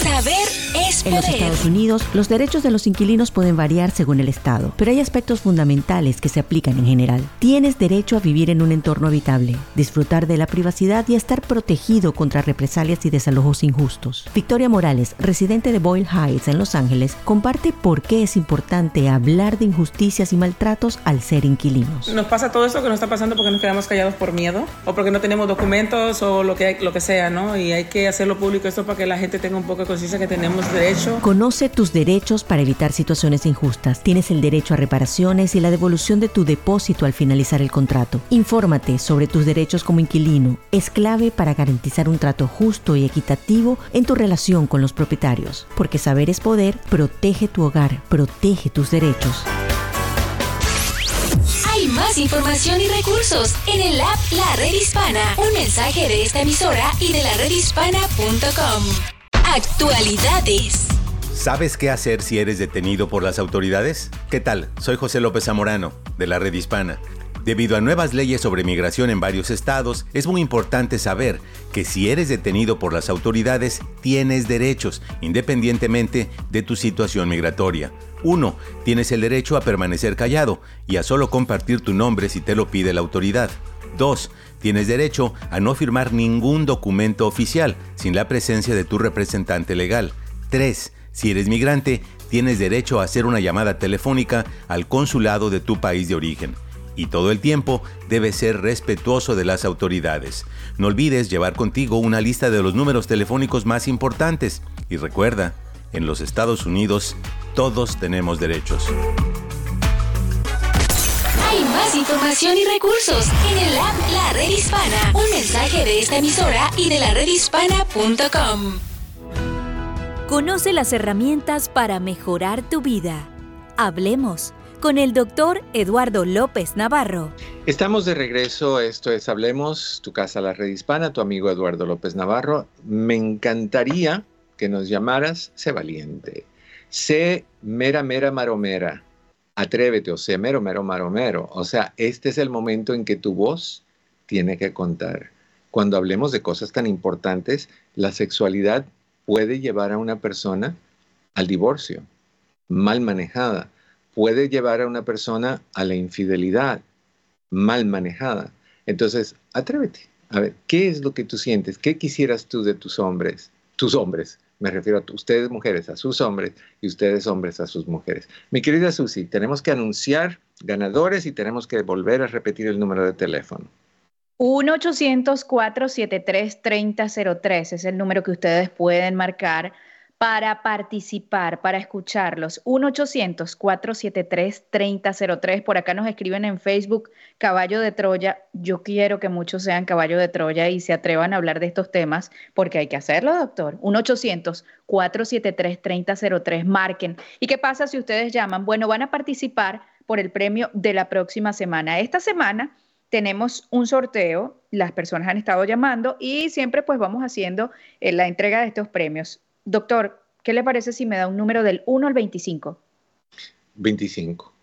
Saber es poder. En los Estados Unidos, los derechos de los inquilinos pueden variar según el estado, pero hay aspectos fundamentales que se aplican en general. Tienes derecho a vivir en un entorno habitable, disfrutar de la privacidad y estar protegido contra represalias y desalojos injustos. Victoria Morales, residente de Boyle Heights en Los Ángeles, comparte por qué es importante hablar de injusticias y maltratos al ser inquilinos. Nos pasa todo esto que nos está pasando porque nos quedamos callados por miedo o porque no tenemos documentos o lo que, lo que sea, ¿no? Y hay que hacerlo público esto para que la gente tenga un poco de conciencia que tenemos derecho. Conoce tus derechos para evitar situaciones injustas. Tienes el derecho a reparaciones y la devolución de tu depósito al finalizar el contrato. Infórmate sobre tus derechos como inquilino. Es clave para garantizar un trato justo y equitativo en tu relación con los propietarios. Porque saber es poder, protege tu hogar, protege tus derechos. Hay más información y recursos en el app La Red Hispana. Un mensaje de esta emisora y de la redhispana.com. Actualidades. ¿Sabes qué hacer si eres detenido por las autoridades? ¿Qué tal? Soy José López Zamorano, de la Red Hispana. Debido a nuevas leyes sobre migración en varios estados, es muy importante saber que si eres detenido por las autoridades, tienes derechos, independientemente de tu situación migratoria. 1. Tienes el derecho a permanecer callado y a solo compartir tu nombre si te lo pide la autoridad. 2. Tienes derecho a no firmar ningún documento oficial sin la presencia de tu representante legal. 3. Si eres migrante, tienes derecho a hacer una llamada telefónica al consulado de tu país de origen. y todo el tiempo debes ser respetuoso de las autoridades. No olvides llevar contigo una lista de los números telefónicos más importantes y recuerda, en los Estados Unidos todos tenemos derechos. Más información y recursos en el app La Red Hispana. Un mensaje de esta emisora y de la redhispana.com. Conoce las herramientas para mejorar tu vida. Hablemos con el doctor Eduardo López Navarro. Estamos de regreso, esto es Hablemos, tu casa la red hispana, tu amigo Eduardo López Navarro. Me encantaría que nos llamaras, sé valiente, sé mera, mera, maromera, atrévete o sé mero, mero, maromero. O sea, este es el momento en que tu voz tiene que contar. Cuando hablemos de cosas tan importantes, la sexualidad puede llevar a una persona al divorcio, mal manejada puede llevar a una persona a la infidelidad mal manejada. Entonces, atrévete. A ver, ¿qué es lo que tú sientes? ¿Qué quisieras tú de tus hombres? Tus hombres, me refiero a ustedes mujeres, a sus hombres y ustedes hombres a sus mujeres. Mi querida Susi, tenemos que anunciar ganadores y tenemos que volver a repetir el número de teléfono. 1-800-473-3003 es el número que ustedes pueden marcar para participar, para escucharlos. 1-800-473-3003. Por acá nos escriben en Facebook Caballo de Troya. Yo quiero que muchos sean Caballo de Troya y se atrevan a hablar de estos temas porque hay que hacerlo, doctor. 1-800-473-3003. Marquen. ¿Y qué pasa si ustedes llaman? Bueno, van a participar por el premio de la próxima semana. Esta semana tenemos un sorteo, las personas han estado llamando y siempre pues vamos haciendo eh, la entrega de estos premios. Doctor, ¿qué le parece si me da un número del 1 al 25? 25.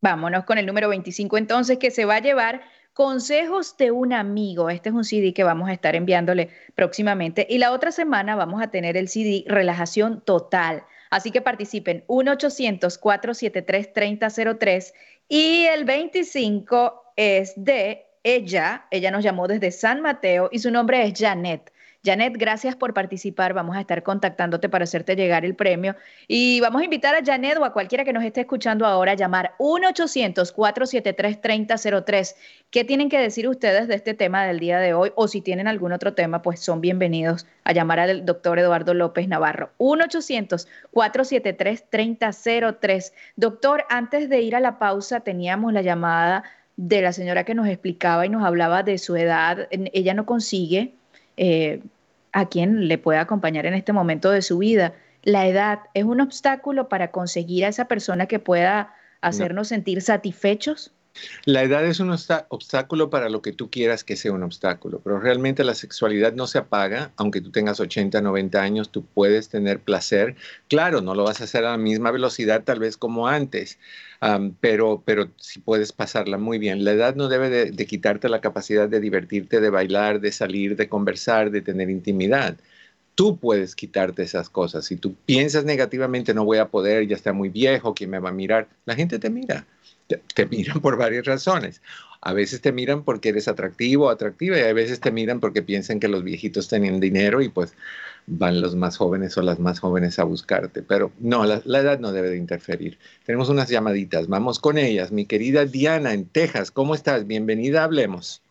Vámonos con el número 25 entonces, que se va a llevar Consejos de un amigo. Este es un CD que vamos a estar enviándole próximamente. Y la otra semana vamos a tener el CD Relajación Total. Así que participen 1-800-473-3003. Y el 25 es de ella. Ella nos llamó desde San Mateo y su nombre es Janet. Janet, gracias por participar. Vamos a estar contactándote para hacerte llegar el premio. Y vamos a invitar a Janet o a cualquiera que nos esté escuchando ahora a llamar 1-800-473-3003. ¿Qué tienen que decir ustedes de este tema del día de hoy? O si tienen algún otro tema, pues son bienvenidos a llamar al doctor Eduardo López Navarro. 1-800-473-3003. Doctor, antes de ir a la pausa, teníamos la llamada de la señora que nos explicaba y nos hablaba de su edad. Ella no consigue eh, a quien le pueda acompañar en este momento de su vida. La edad es un obstáculo para conseguir a esa persona que pueda hacernos sentir satisfechos. La edad es un obstáculo para lo que tú quieras que sea un obstáculo, pero realmente la sexualidad no se apaga, aunque tú tengas 80, 90 años, tú puedes tener placer. Claro, no lo vas a hacer a la misma velocidad tal vez como antes, pero, pero sí puedes pasarla muy bien. La edad no debe de, de quitarte la capacidad de divertirte, de bailar, de salir, de conversar, de tener intimidad tú puedes quitarte esas cosas. Si tú piensas negativamente, no voy a poder, ya está muy viejo, ¿quién me va a mirar? La gente te mira te, miran por varias razones. A veces te miran porque eres atractivo o atractiva y a veces te miran porque piensan que los viejitos tienen dinero y pues van los más jóvenes o las más jóvenes a buscarte. Pero no, la, edad no debe de interferir. Tenemos unas llamaditas, vamos con ellas. Mi querida Diana en Texas, ¿cómo estás? Bienvenida, hablemos.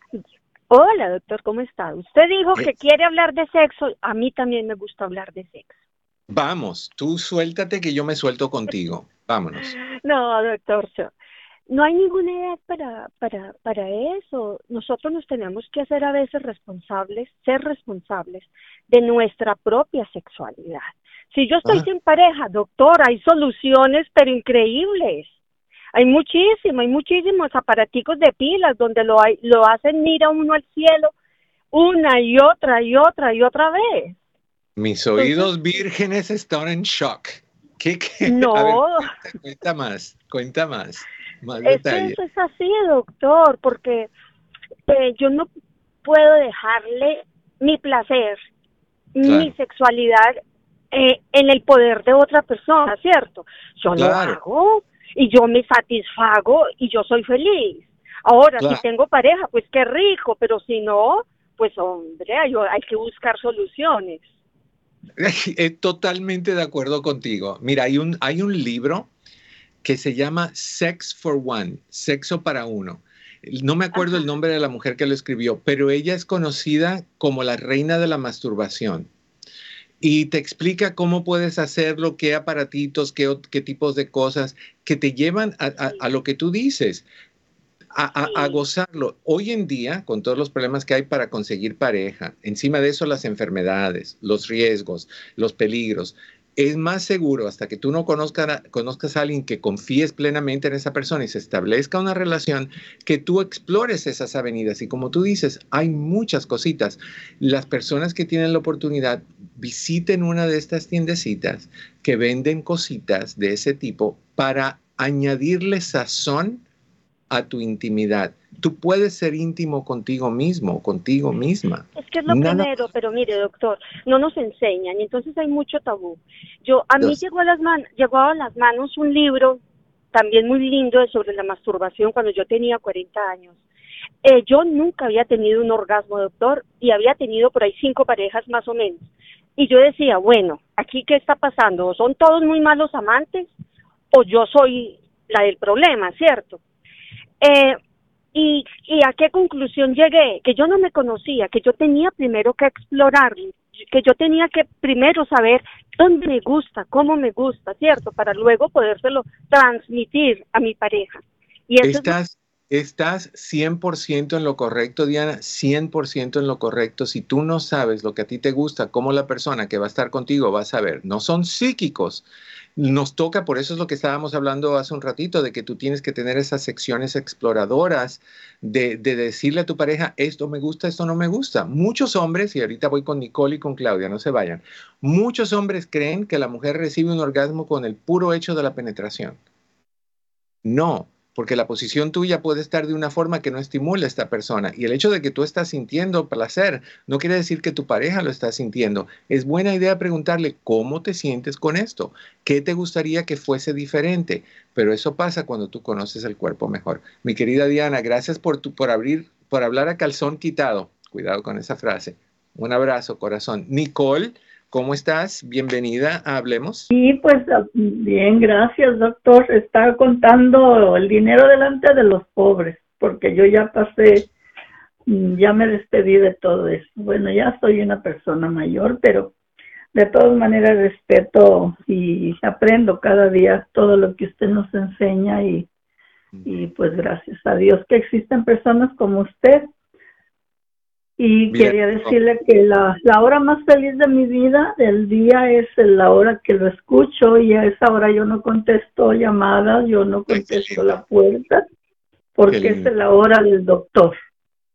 Hola, doctor, ¿cómo está? Usted dijo que quiere hablar de sexo, a mí también me gusta hablar de sexo. Vamos, tú suéltate que yo me suelto contigo. Vámonos. No, doctor, no hay ninguna edad para, para, para eso. Nosotros nos tenemos que hacer a veces responsables, ser responsables de nuestra propia sexualidad. Si yo estoy ah. sin pareja, doctor, hay soluciones, pero increíbles. Hay muchísimo, hay muchísimos aparaticos de pilas donde lo, hay, lo hacen mira uno al cielo una y otra y otra y otra vez. Mis oídos vírgenes están en shock. ¿Qué, qué? No. cuenta más, cuenta más. Es eso es así, doctor, porque eh, yo no puedo dejarle mi placer, mi sexualidad eh, en el poder de otra persona, ¿cierto? Yo lo hago y yo me satisfago y yo soy feliz. Ahora, si tengo pareja, pues qué rico, pero si no, pues hombre, hay, hay que buscar soluciones. Totalmente de acuerdo contigo. Mira, hay un, hay un libro que se llama Sex for One, sexo para uno. No me acuerdo el nombre de la mujer que lo escribió, pero ella es conocida como la reina de la masturbación. Y te explica cómo puedes hacerlo, qué aparatitos, qué, qué tipos de cosas que te llevan a, lo que tú dices, a, a, gozarlo. Hoy en día, con todos los problemas que hay para conseguir pareja, encima de eso las enfermedades, los riesgos, los peligros, es más seguro hasta que tú no conozcas, conozcas a alguien que confíes plenamente en esa persona y se establezca una relación, que tú explores esas avenidas. Y como tú dices, hay muchas cositas. Las personas que tienen la oportunidad, visiten una de estas tiendecitas que venden cositas de ese tipo para añadirle sazón a tu intimidad. Tú puedes ser íntimo contigo mismo, contigo misma. Es que es lo primero, pero mire, doctor, no nos enseñan y entonces hay mucho tabú. Yo a mí llegó a las manos, llegó a las manos un libro también muy lindo sobre la masturbación cuando yo tenía 40 años. Eh, yo nunca había tenido un orgasmo, doctor, y había tenido por ahí cinco parejas más o menos. Y yo decía, bueno, aquí qué está pasando, son todos muy malos amantes o yo soy la del problema, ¿cierto? Eh, y, ¿Y a qué conclusión llegué? Que yo no me conocía, que yo tenía primero que explorar, que yo tenía que primero saber dónde me gusta, cómo me gusta, ¿cierto? Para luego podérselo transmitir a mi pareja. Y estás, estás 100% en lo correcto, Diana, 100% en lo correcto. Si tú no sabes lo que a ti te gusta, cómo la persona que va a estar contigo va a saber. No son psíquicos nos toca, por eso es lo que estábamos hablando hace un ratito, de que tú tienes que tener esas secciones exploradoras de, decirle a tu pareja, esto me gusta, esto no me gusta. Muchos hombres, y ahorita voy con Nicole y con Claudia, no se vayan, muchos hombres creen que la mujer recibe un orgasmo con el puro hecho de la penetración. No, porque la posición tuya puede estar de una forma que no estimula a esta persona. Y el hecho de que tú estás sintiendo placer no quiere decir que tu pareja lo está sintiendo. Es buena idea preguntarle cómo te sientes con esto, qué te gustaría que fuese diferente. Pero eso pasa cuando tú conoces el cuerpo mejor. Mi querida Diana, gracias por, tu, por, abrir, por hablar a calzón quitado. Cuidado con esa frase. Un abrazo, corazón. Nicole. ¿Cómo estás? Bienvenida a Hablemos. Sí, pues bien, gracias, doctor. Está contando el dinero delante de los pobres, porque yo ya pasé, mm, ya me despedí de todo eso. Bueno, ya soy una persona mayor, pero de todas maneras respeto y aprendo cada día todo lo que usted nos enseña y, y pues gracias a Dios que existen personas como usted y quería decirle que la, la hora más feliz de mi vida del día es la hora que lo escucho y a esa hora yo no contesto llamadas, yo no contesto la puerta, porque es la hora del doctor.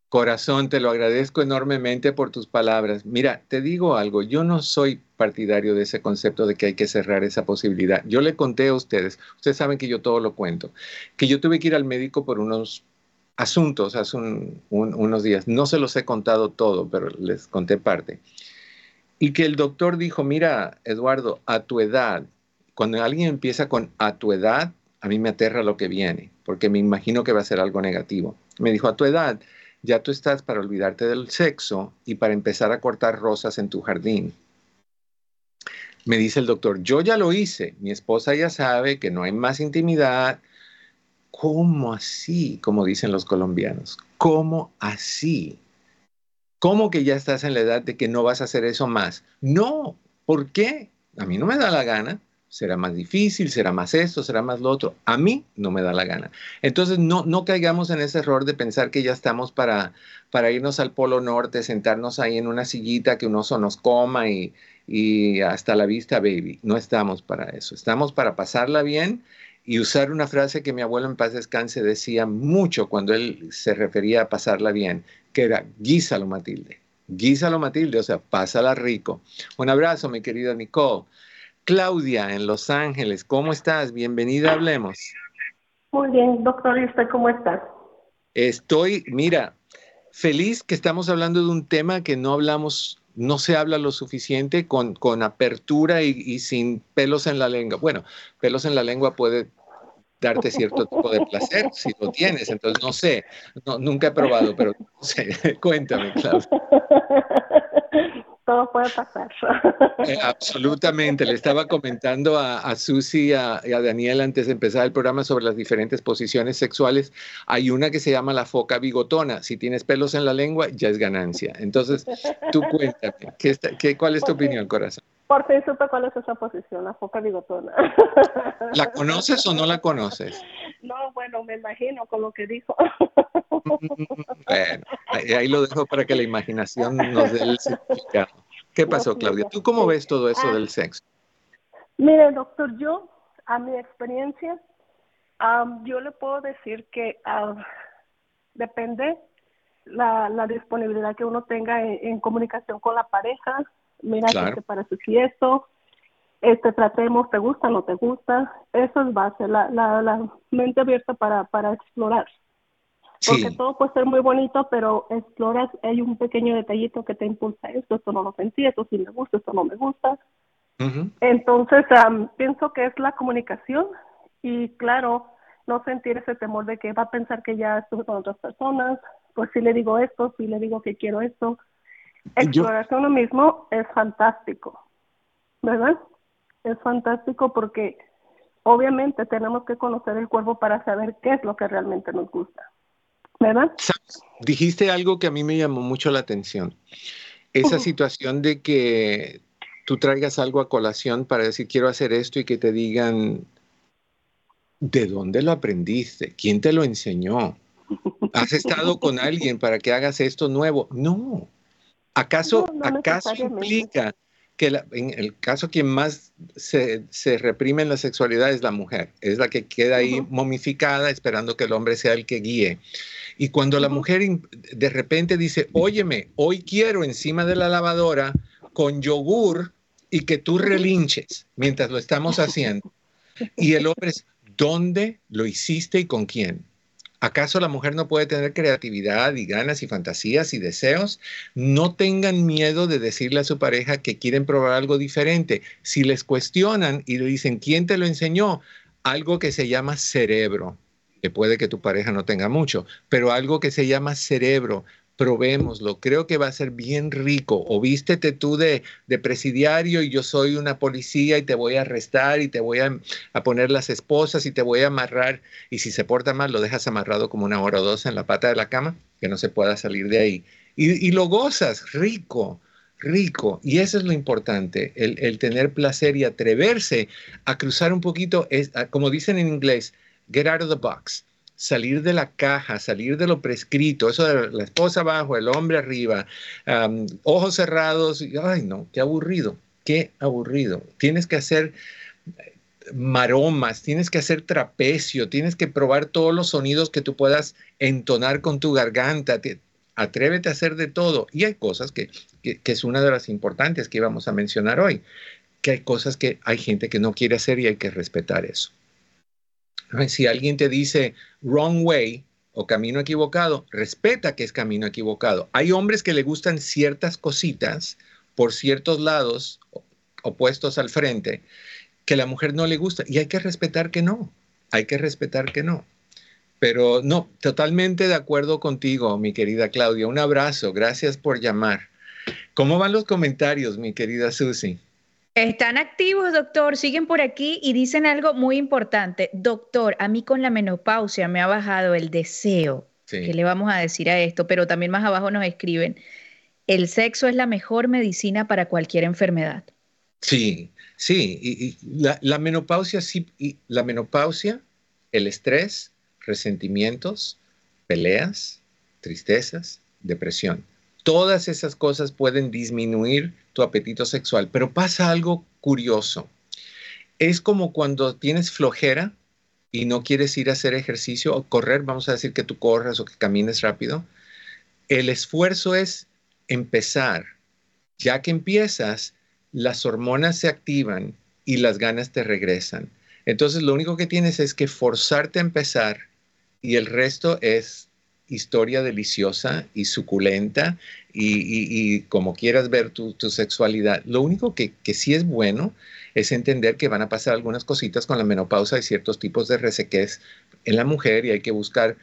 Corazón, te lo agradezco enormemente por tus palabras. Mira, te digo algo, yo no soy partidario de ese concepto de que hay que cerrar esa posibilidad. Yo le conté a ustedes, ustedes saben que yo todo lo cuento, que yo tuve que ir al médico por unos asuntos hace unos días. No se los he contado todo, pero les conté parte. Y que el doctor dijo, mira, Eduardo, a tu edad, cuando alguien empieza con a tu edad, a mí me aterra lo que viene, porque me imagino que va a ser algo negativo. Me dijo, a tu edad, ya tú estás para olvidarte del sexo y para empezar a cortar rosas en tu jardín. Me dice el doctor, yo ya lo hice, mi esposa ya sabe que no hay más intimidad, ¿Cómo así? Como dicen los colombianos. ¿Cómo así? ¿Cómo que ya estás en la edad de que no vas a hacer eso más? No, ¿por qué? A mí no me da la gana. Será más difícil, será más esto, será más lo otro. A mí no me da la gana. Entonces no, no caigamos en ese error de pensar que ya estamos para, para irnos al Polo Norte, sentarnos ahí en una sillita que un oso nos coma y, y hasta la vista, baby. No estamos para eso. Estamos para pasarla bien y usar una frase que mi abuelo en paz descanse decía mucho cuando él se refería a pasarla bien, que era guísalo Matilde, guísalo Matilde, o sea, pásala rico. Un abrazo, mi querida Nicole. Claudia, en Los Ángeles, ¿cómo estás? Bienvenida, hablemos. Muy bien, doctor, ¿y usted cómo está? Estoy, mira, feliz que estamos hablando de un tema que no hablamos no se habla lo suficiente con, con apertura y, sin pelos en la lengua. Bueno, pelos en la lengua puede darte cierto tipo de placer si lo tienes, entonces no sé, nunca he probado, pero no sé, cuéntame, Claudia. todo puede pasar. Eh, absolutamente. Le estaba comentando a, a Susi y a, Daniel antes de empezar el programa sobre las diferentes posiciones sexuales. Hay una que se llama la foca bigotona. Si tienes pelos en la lengua, ya es ganancia. Entonces, tú cuéntame, ¿qué, qué, ¿cuál es tu opinión, corazón? Por fin supe cuál es esa posición, la foca bigotona. ¿La conoces o no la conoces? No, bueno, me imagino con lo que dijo. Bueno, ahí lo dejo para que la imaginación nos dé el significado. ¿Qué pasó, Claudia? ¿Tú cómo ves todo eso del sexo? Mire, doctor, yo, a mi experiencia, yo le puedo decir que depende la, la disponibilidad que uno tenga en comunicación con la pareja, mira claro. para su si esto, este, tratemos, te gusta, no te gusta, eso es base, la, la, la mente abierta para, para explorar. Porque todo puede ser muy bonito, pero exploras, hay un pequeño detallito que te impulsa esto, esto no lo sentí, esto sí me gusta, esto no me gusta. Entonces, pienso que es la comunicación y claro, no sentir ese temor de que va a pensar que ya estuve con otras personas, pues si le digo esto, si le digo que quiero esto, Explorarse uno mismo es fantástico, ¿verdad? Es fantástico porque obviamente tenemos que conocer el cuerpo para saber qué es lo que realmente nos gusta, ¿verdad? Dijiste algo que a mí me llamó mucho la atención. Esa situación de que tú traigas algo a colación para decir quiero hacer esto y que te digan ¿de dónde lo aprendiste? ¿Quién te lo enseñó? ¿Has estado con alguien para que hagas esto nuevo? No, ¿Acaso, ¿acaso implica que en el caso quien más se, reprime en la sexualidad es la mujer? Es la que queda ahí momificada esperando que el hombre sea el que guíe. Y cuando la mujer de repente dice, óyeme, hoy quiero encima de la lavadora con yogur y que tú relinches mientras lo estamos haciendo. Y el hombre es, ¿dónde lo hiciste y con quién? ¿Acaso la mujer no puede tener creatividad y ganas y fantasías y deseos? No tengan miedo de decirle a su pareja que quieren probar algo diferente. Si les cuestionan y le dicen, ¿quién te lo enseñó? Algo que se llama cerebro, que puede que tu pareja no tenga mucho, pero algo que se llama cerebro probémoslo, creo que va a ser bien rico. O vístete tú de, presidiario y yo soy una policía y te voy a arrestar y te voy a, poner las esposas y te voy a amarrar. Y si se porta mal, lo dejas amarrado como una hora o dos en la pata de la cama, que no se pueda salir de ahí. Y, lo gozas, rico, rico. Y eso es lo importante, el, tener placer y atreverse a cruzar un poquito, es, como dicen en inglés, get out of the box salir de la caja, salir de lo prescrito, eso de la esposa abajo, el hombre arriba, ojos cerrados, ay no, qué aburrido, qué aburrido. Tienes que hacer maromas, tienes que hacer trapecio, tienes que probar todos los sonidos que tú puedas entonar con tu garganta. Atrévete a hacer de todo. Y hay cosas que, que, que es una de las importantes que íbamos a mencionar hoy, que hay cosas que hay gente que no quiere hacer y hay que respetar eso. Si alguien te dice wrong way o camino equivocado, respeta que es camino equivocado. Hay hombres que le gustan ciertas cositas por ciertos lados opuestos al frente que la mujer no le gusta y hay que respetar que no. Hay que respetar que no. Pero no, totalmente de acuerdo contigo, mi querida Claudia. Un abrazo, gracias por llamar. ¿Cómo van los comentarios, mi querida Susi? Están activos, doctor, siguen por aquí y dicen algo muy importante. Doctor, a mí con la menopausia me ha bajado el deseo. ¿Qué le vamos a decir a esto? Pero también más abajo nos escriben, el sexo es la mejor medicina para cualquier enfermedad. Sí, sí, y, la, menopausia sí, y la menopausia, el estrés, resentimientos, peleas, tristezas, depresión. Todas esas cosas pueden disminuir tu apetito sexual, pero pasa algo curioso. Es como cuando tienes flojera y no quieres ir a hacer ejercicio o correr, vamos a decir que tú corras o que camines rápido. El esfuerzo es empezar. Ya que empiezas, las hormonas se activan y las ganas te regresan. Entonces lo único que tienes es que forzarte a empezar y el resto es historia deliciosa y suculenta y, como quieras ver tu, sexualidad. Lo único que, sí es bueno es entender que van a pasar algunas cositas con la menopausa y ciertos tipos de resequez en la mujer y hay que buscar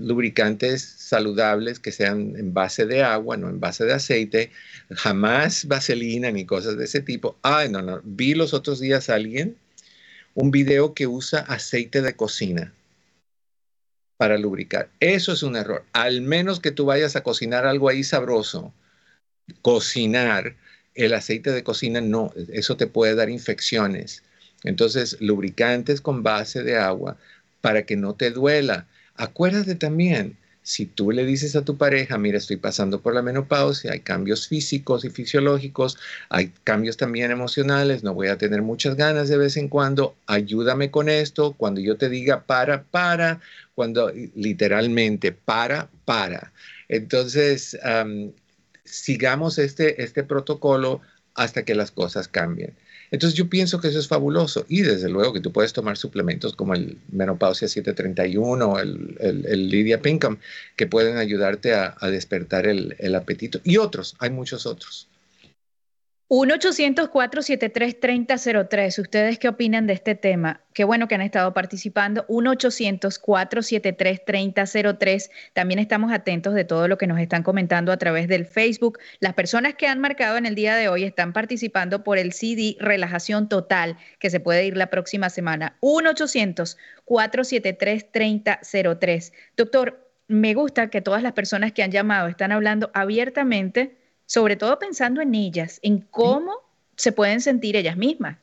lubricantes saludables que sean en base de agua, no en base de aceite, jamás vaselina ni cosas de ese tipo. Ay, no, no, vi los otros días a alguien un video que usa aceite de cocina para lubricar. Eso es un error. Al menos que tú vayas a cocinar algo ahí sabroso, cocinar, el aceite de cocina no, eso te puede dar infecciones. Entonces, lubricantes con base de agua para que no te duela. Acuérdate también, si tú le dices a tu pareja, mira, estoy pasando por la menopausia, hay cambios físicos y fisiológicos, hay cambios también emocionales, no voy a tener muchas ganas de vez en cuando, ayúdame con esto, cuando yo te diga para, para, cuando literalmente para, para. Entonces, sigamos este, este protocolo hasta que las cosas cambien. Entonces yo pienso que eso es fabuloso y desde luego que tú puedes tomar suplementos como el Menopausia 731 o el, el, el Lydia Pinkham que pueden ayudarte a, despertar el, el apetito y otros, hay muchos otros. 1-800-473-3003. ¿Ustedes qué opinan de este tema? Qué bueno que han estado participando. 1-800-473-3003. También estamos atentos de todo lo que nos están comentando a través del Facebook. Las personas que han marcado en el día de hoy están participando por el CD Relajación Total, que se puede ir la próxima semana. 1-800-473-3003. Doctor, me gusta que todas las personas que han llamado están hablando abiertamente sobre todo pensando en ellas, en cómo se pueden sentir ellas mismas,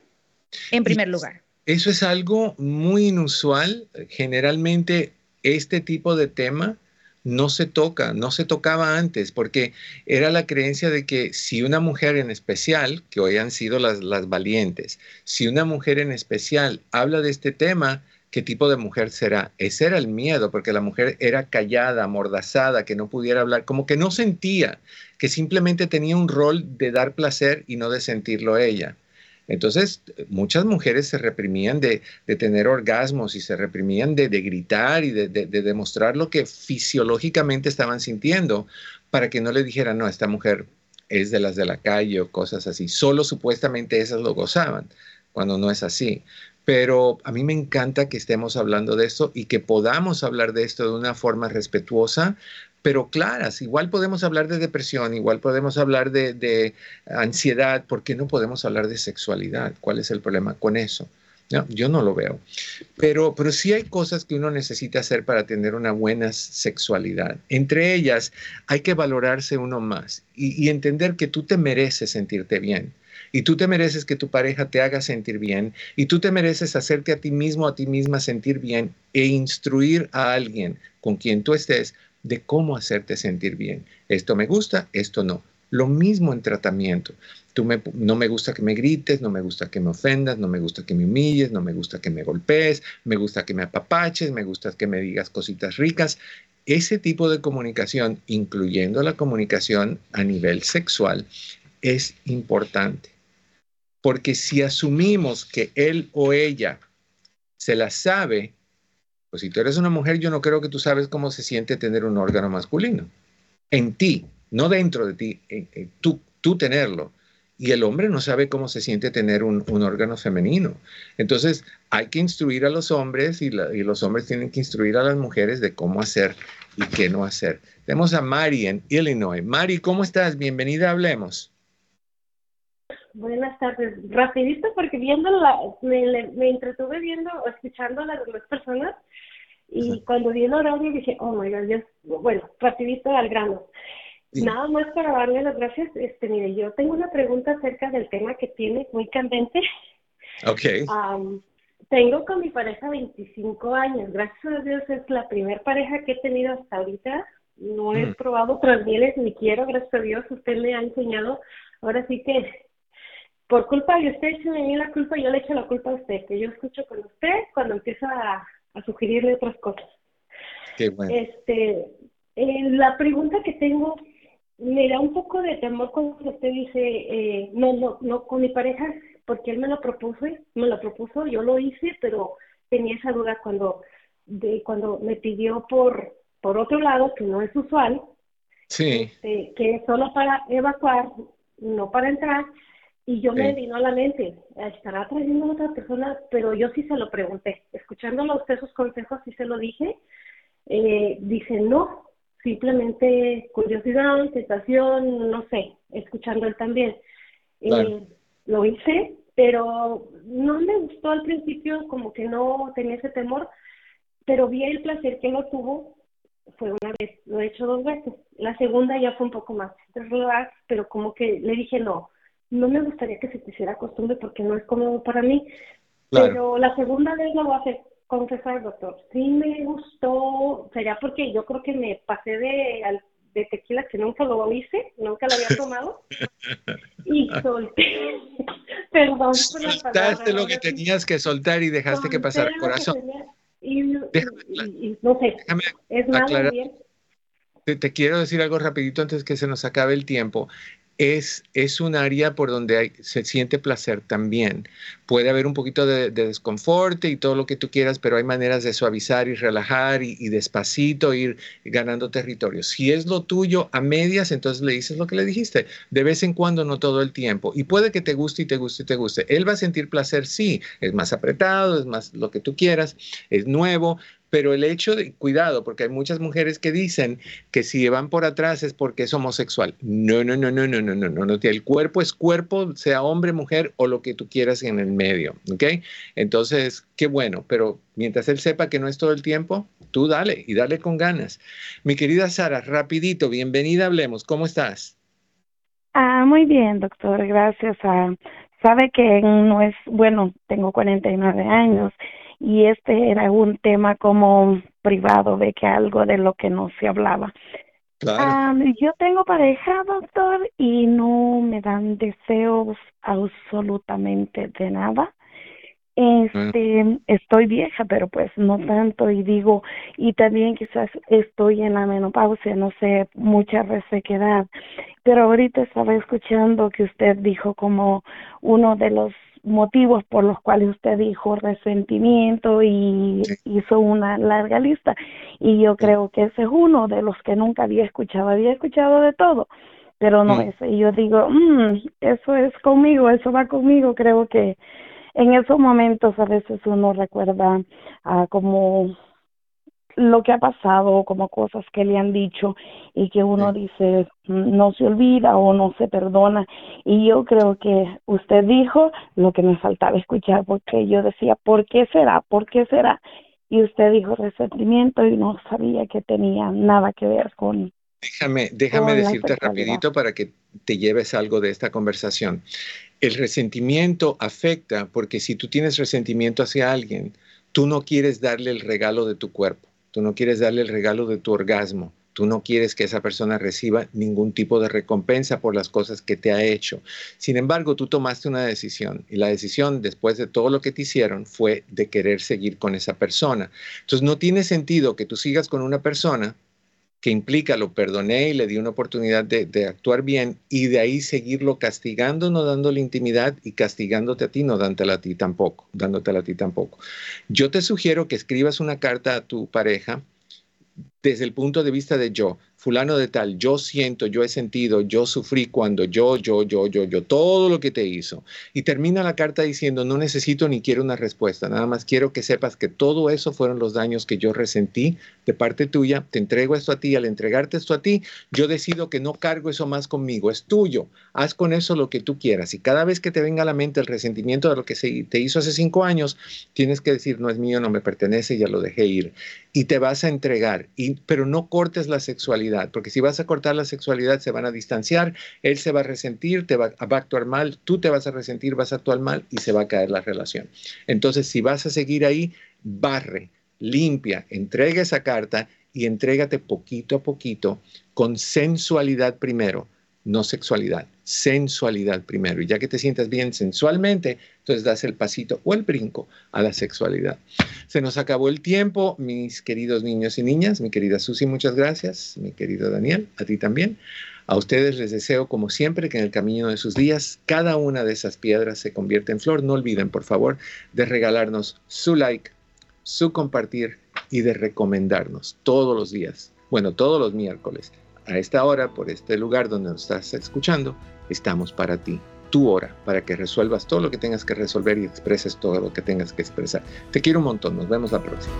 en primer lugar. Eso es algo muy inusual. Generalmente este tipo de tema no se toca, no se tocaba antes, porque era la creencia de que si una mujer en especial, que hoy han sido las, las valientes, si una mujer en especial habla de este tema, qué tipo de mujer será. Ese era el miedo, porque la mujer era callada, amordazada, que no pudiera hablar, como que no sentía, que simplemente tenía un rol de dar placer y no de sentirlo ella. Entonces, muchas mujeres se reprimían de, tener orgasmos y se reprimían de, gritar y de, demostrar lo que fisiológicamente estaban sintiendo para que no le dijeran, no, esta mujer es de las de la calle o cosas así. Solo supuestamente esas lo gozaban, cuando no es así pero a mí me encanta que estemos hablando de esto y que podamos hablar de esto de una forma respetuosa, pero claras. Igual podemos hablar de depresión, igual podemos hablar de, ansiedad, ¿por qué no podemos hablar de sexualidad? ¿Cuál es el problema con eso? yo no lo veo. Pero, pero sí hay cosas que uno necesita hacer para tener una buena sexualidad. Entre ellas, hay que valorarse uno más y entender que tú te mereces sentirte bien y tú te mereces que tu pareja te haga sentir bien y tú te mereces hacerte a ti mismo, a ti misma sentir bien e instruir a alguien con quien tú estés de cómo hacerte sentir bien. Esto me gusta, esto no. Lo mismo en tratamiento. Tú me, no me gusta que me grites, no me gusta que me ofendas, no me gusta que me humilles, no me gusta que me golpees, me gusta que me apapaches, me gusta que me digas cositas ricas. Ese tipo de comunicación, incluyendo la comunicación a nivel sexual, es importante. Porque si asumimos que él o ella se la sabe, pues si tú eres una mujer, yo no creo que tú sabes cómo se siente tener un órgano masculino. En ti, no dentro de ti, tú, tú tenerlo. Y el hombre no sabe cómo se siente tener un, órgano femenino. Entonces, hay que instruir a los hombres y, y, los hombres tienen que instruir a las mujeres de cómo hacer y qué no hacer. Tenemos a Mari en Illinois. Mari, ¿cómo estás? Bienvenida, hablemos. Buenas tardes. Rapidito porque viendo la, me, me entretuve viendo o escuchando a las demás personas y cuando vi el horario dije, oh my god, bueno, rapidito al grano. Nada más para darle las gracias, este, mire, yo tengo una pregunta acerca del tema que tiene muy candente. Ok. tengo con mi pareja 25 años, gracias a Dios es la primera pareja que he tenido hasta ahorita. No he mm. probado otras mieles ni quiero, gracias a Dios, usted me ha enseñado. Ahora sí que por culpa de usted, si me la culpa, yo le echo la culpa a usted, que yo escucho con usted cuando empieza a, sugerirle otras cosas. Qué bueno. Este, eh, la pregunta que tengo me da un poco de temor cuando usted dice, eh, no, no, no, con mi pareja, porque él me lo propuso, me lo propuso, yo lo hice, pero tenía esa duda cuando, de, cuando me pidió por, por otro lado, que no es usual, sí. Este, que es solo para evacuar, no para entrar, y yo me vino a la mente, estará trayendo a otra persona, pero yo sí se lo pregunté. Escuchándolo a usted sus consejos, sí se lo dije. eh, dice no, simplemente curiosidad, sensación, no sé, escuchando él también. Eh, lo hice, pero no me gustó al principio, como que no tenía ese temor, pero vi el placer que lo tuvo, fue una vez, lo he hecho dos veces. La segunda ya fue un poco más relax, pero como que le dije no, no me gustaría que se te hiciera costumbre porque no es cómodo para mí. Pero la segunda vez lo voy a hacer confesar, doctor. Sí me gustó, sería porque yo creo que me pasé de, de tequila que nunca lo hice, nunca lo había tomado. y solté. Perdón por la Soltaste lo que tenías que soltar y dejaste que pasara corazón. Y, no sé, es nada bien. Te, te quiero decir algo rapidito antes que se nos acabe el tiempo es, es un área por donde se siente placer también. Puede haber un poquito de, de, desconforte y todo lo que tú quieras, pero hay maneras de suavizar y relajar y, y, despacito ir ganando territorio. Si es lo tuyo a medias, entonces le dices lo que le dijiste, de vez en cuando, no todo el tiempo. Y puede que te guste y te guste y te guste. Él va a sentir placer, sí, es más apretado, es más lo que tú quieras, es nuevo, pero el hecho de, cuidado, porque hay muchas mujeres que dicen que si van por atrás es porque es homosexual. No, no, no, no, no, no, no, no, no. El cuerpo es cuerpo, sea hombre, mujer o lo que tú quieras en el medio, ¿ok? Entonces, qué bueno, pero mientras él sepa que no es todo el tiempo, tú dale y dale con ganas. Mi querida Sara, rapidito, bienvenida, hablemos, ¿cómo estás? Ah, muy bien, doctor, gracias. Ah, sabe que no es, bueno, tengo 49 años y este era un tema como privado, de que algo de lo que no se hablaba. yo tengo pareja, doctor, y no me dan deseos absolutamente de nada. Este, estoy vieja, pero pues no tanto y digo, y también quizás estoy en la menopausia, no sé, mucha resequedad. Pero ahorita estaba escuchando que usted dijo como uno de los motivos por los cuales usted dijo resentimiento y hizo una larga lista. Y yo creo que ese es uno de los que nunca había escuchado. Había escuchado de todo, pero no mm. ese. Y yo digo, mm, eso es conmigo, eso va conmigo. Creo que en esos momentos a veces uno recuerda a como lo que ha pasado, como cosas que le han dicho y que uno dice no se olvida o no se perdona. Y yo creo que usted dijo lo que me faltaba escuchar porque yo decía, ¿por qué será? ¿Por qué será? Y usted dijo resentimiento y no sabía que tenía nada que ver con... Déjame, déjame decirte rapidito para que te lleves algo de esta conversación. El resentimiento afecta porque si tú tienes resentimiento hacia alguien, tú no quieres darle el regalo de tu cuerpo tú no quieres darle el regalo de tu orgasmo, tú no quieres que esa persona reciba ningún tipo de recompensa por las cosas que te ha hecho. Sin embargo, tú tomaste una decisión y la decisión después de todo lo que te hicieron fue de querer seguir con esa persona. Entonces, no tiene sentido que tú sigas con una persona que implica lo perdoné y le di una oportunidad de, actuar bien y de ahí seguirlo castigando, no dándole intimidad y castigándote a ti, no dándole a ti tampoco, dándotela a ti tampoco. Yo te sugiero que escribas una carta a tu pareja desde el punto de vista de yo fulano de tal, yo siento, yo he sentido, yo sufrí cuando yo, yo, yo, yo, yo, todo lo que te hizo. Y termina la carta diciendo, no necesito ni quiero una respuesta, nada más quiero que sepas que todo eso fueron los daños que yo resentí de parte tuya, te entrego esto a ti, al entregarte esto a ti, yo decido que no cargo eso más conmigo, es tuyo, haz con eso lo que tú quieras. Y cada vez que te venga a la mente el resentimiento de lo que se, te hizo hace cinco años, tienes que decir, no es mío, no me pertenece, ya lo dejé ir. Y te vas a entregar, y, pero no cortes la sexualidad porque si vas a cortar la sexualidad se van a distanciar, él se va a resentir, te va, a actuar mal, tú te vas a resentir, vas a actuar mal y se va a caer la relación. Entonces, si vas a seguir ahí, barre, limpia, entrega esa carta y entrégate poquito a poquito con sensualidad primero no sexualidad, sensualidad primero. Y ya que te sientas bien sensualmente, entonces das el pasito o el brinco a la sexualidad. Se nos acabó el tiempo, mis queridos niños y niñas, mi querida Susi, muchas gracias, mi querido Daniel, a ti también. A ustedes les deseo, como siempre, que en el camino de sus días cada una de esas piedras se convierta en flor. No olviden, por favor, de regalarnos su like, su compartir y de recomendarnos todos los días, bueno, todos los miércoles a esta hora, por este lugar donde nos estás escuchando, estamos para ti, tú ora para que resuelvas todo lo que tengas que resolver y expreses todo lo que tengas que expresar. Te quiero un montón, nos vemos la próxima.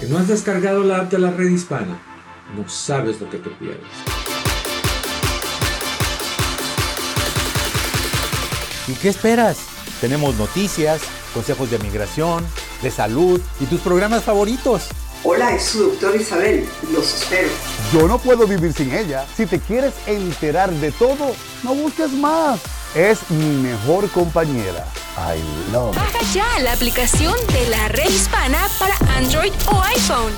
Que no has descargado la app de la red hispana, no sabes lo que te pierdes. ¿Y qué esperas? Tenemos noticias, consejos de migración de salud y tus programas favoritos. Hola, es su doctor Isabel. Los espero. Yo no puedo vivir sin ella. Si te quieres enterar de todo, no busques más. Es mi mejor compañera. I love. Baja ya la aplicación de la red hispana para Android o iPhone.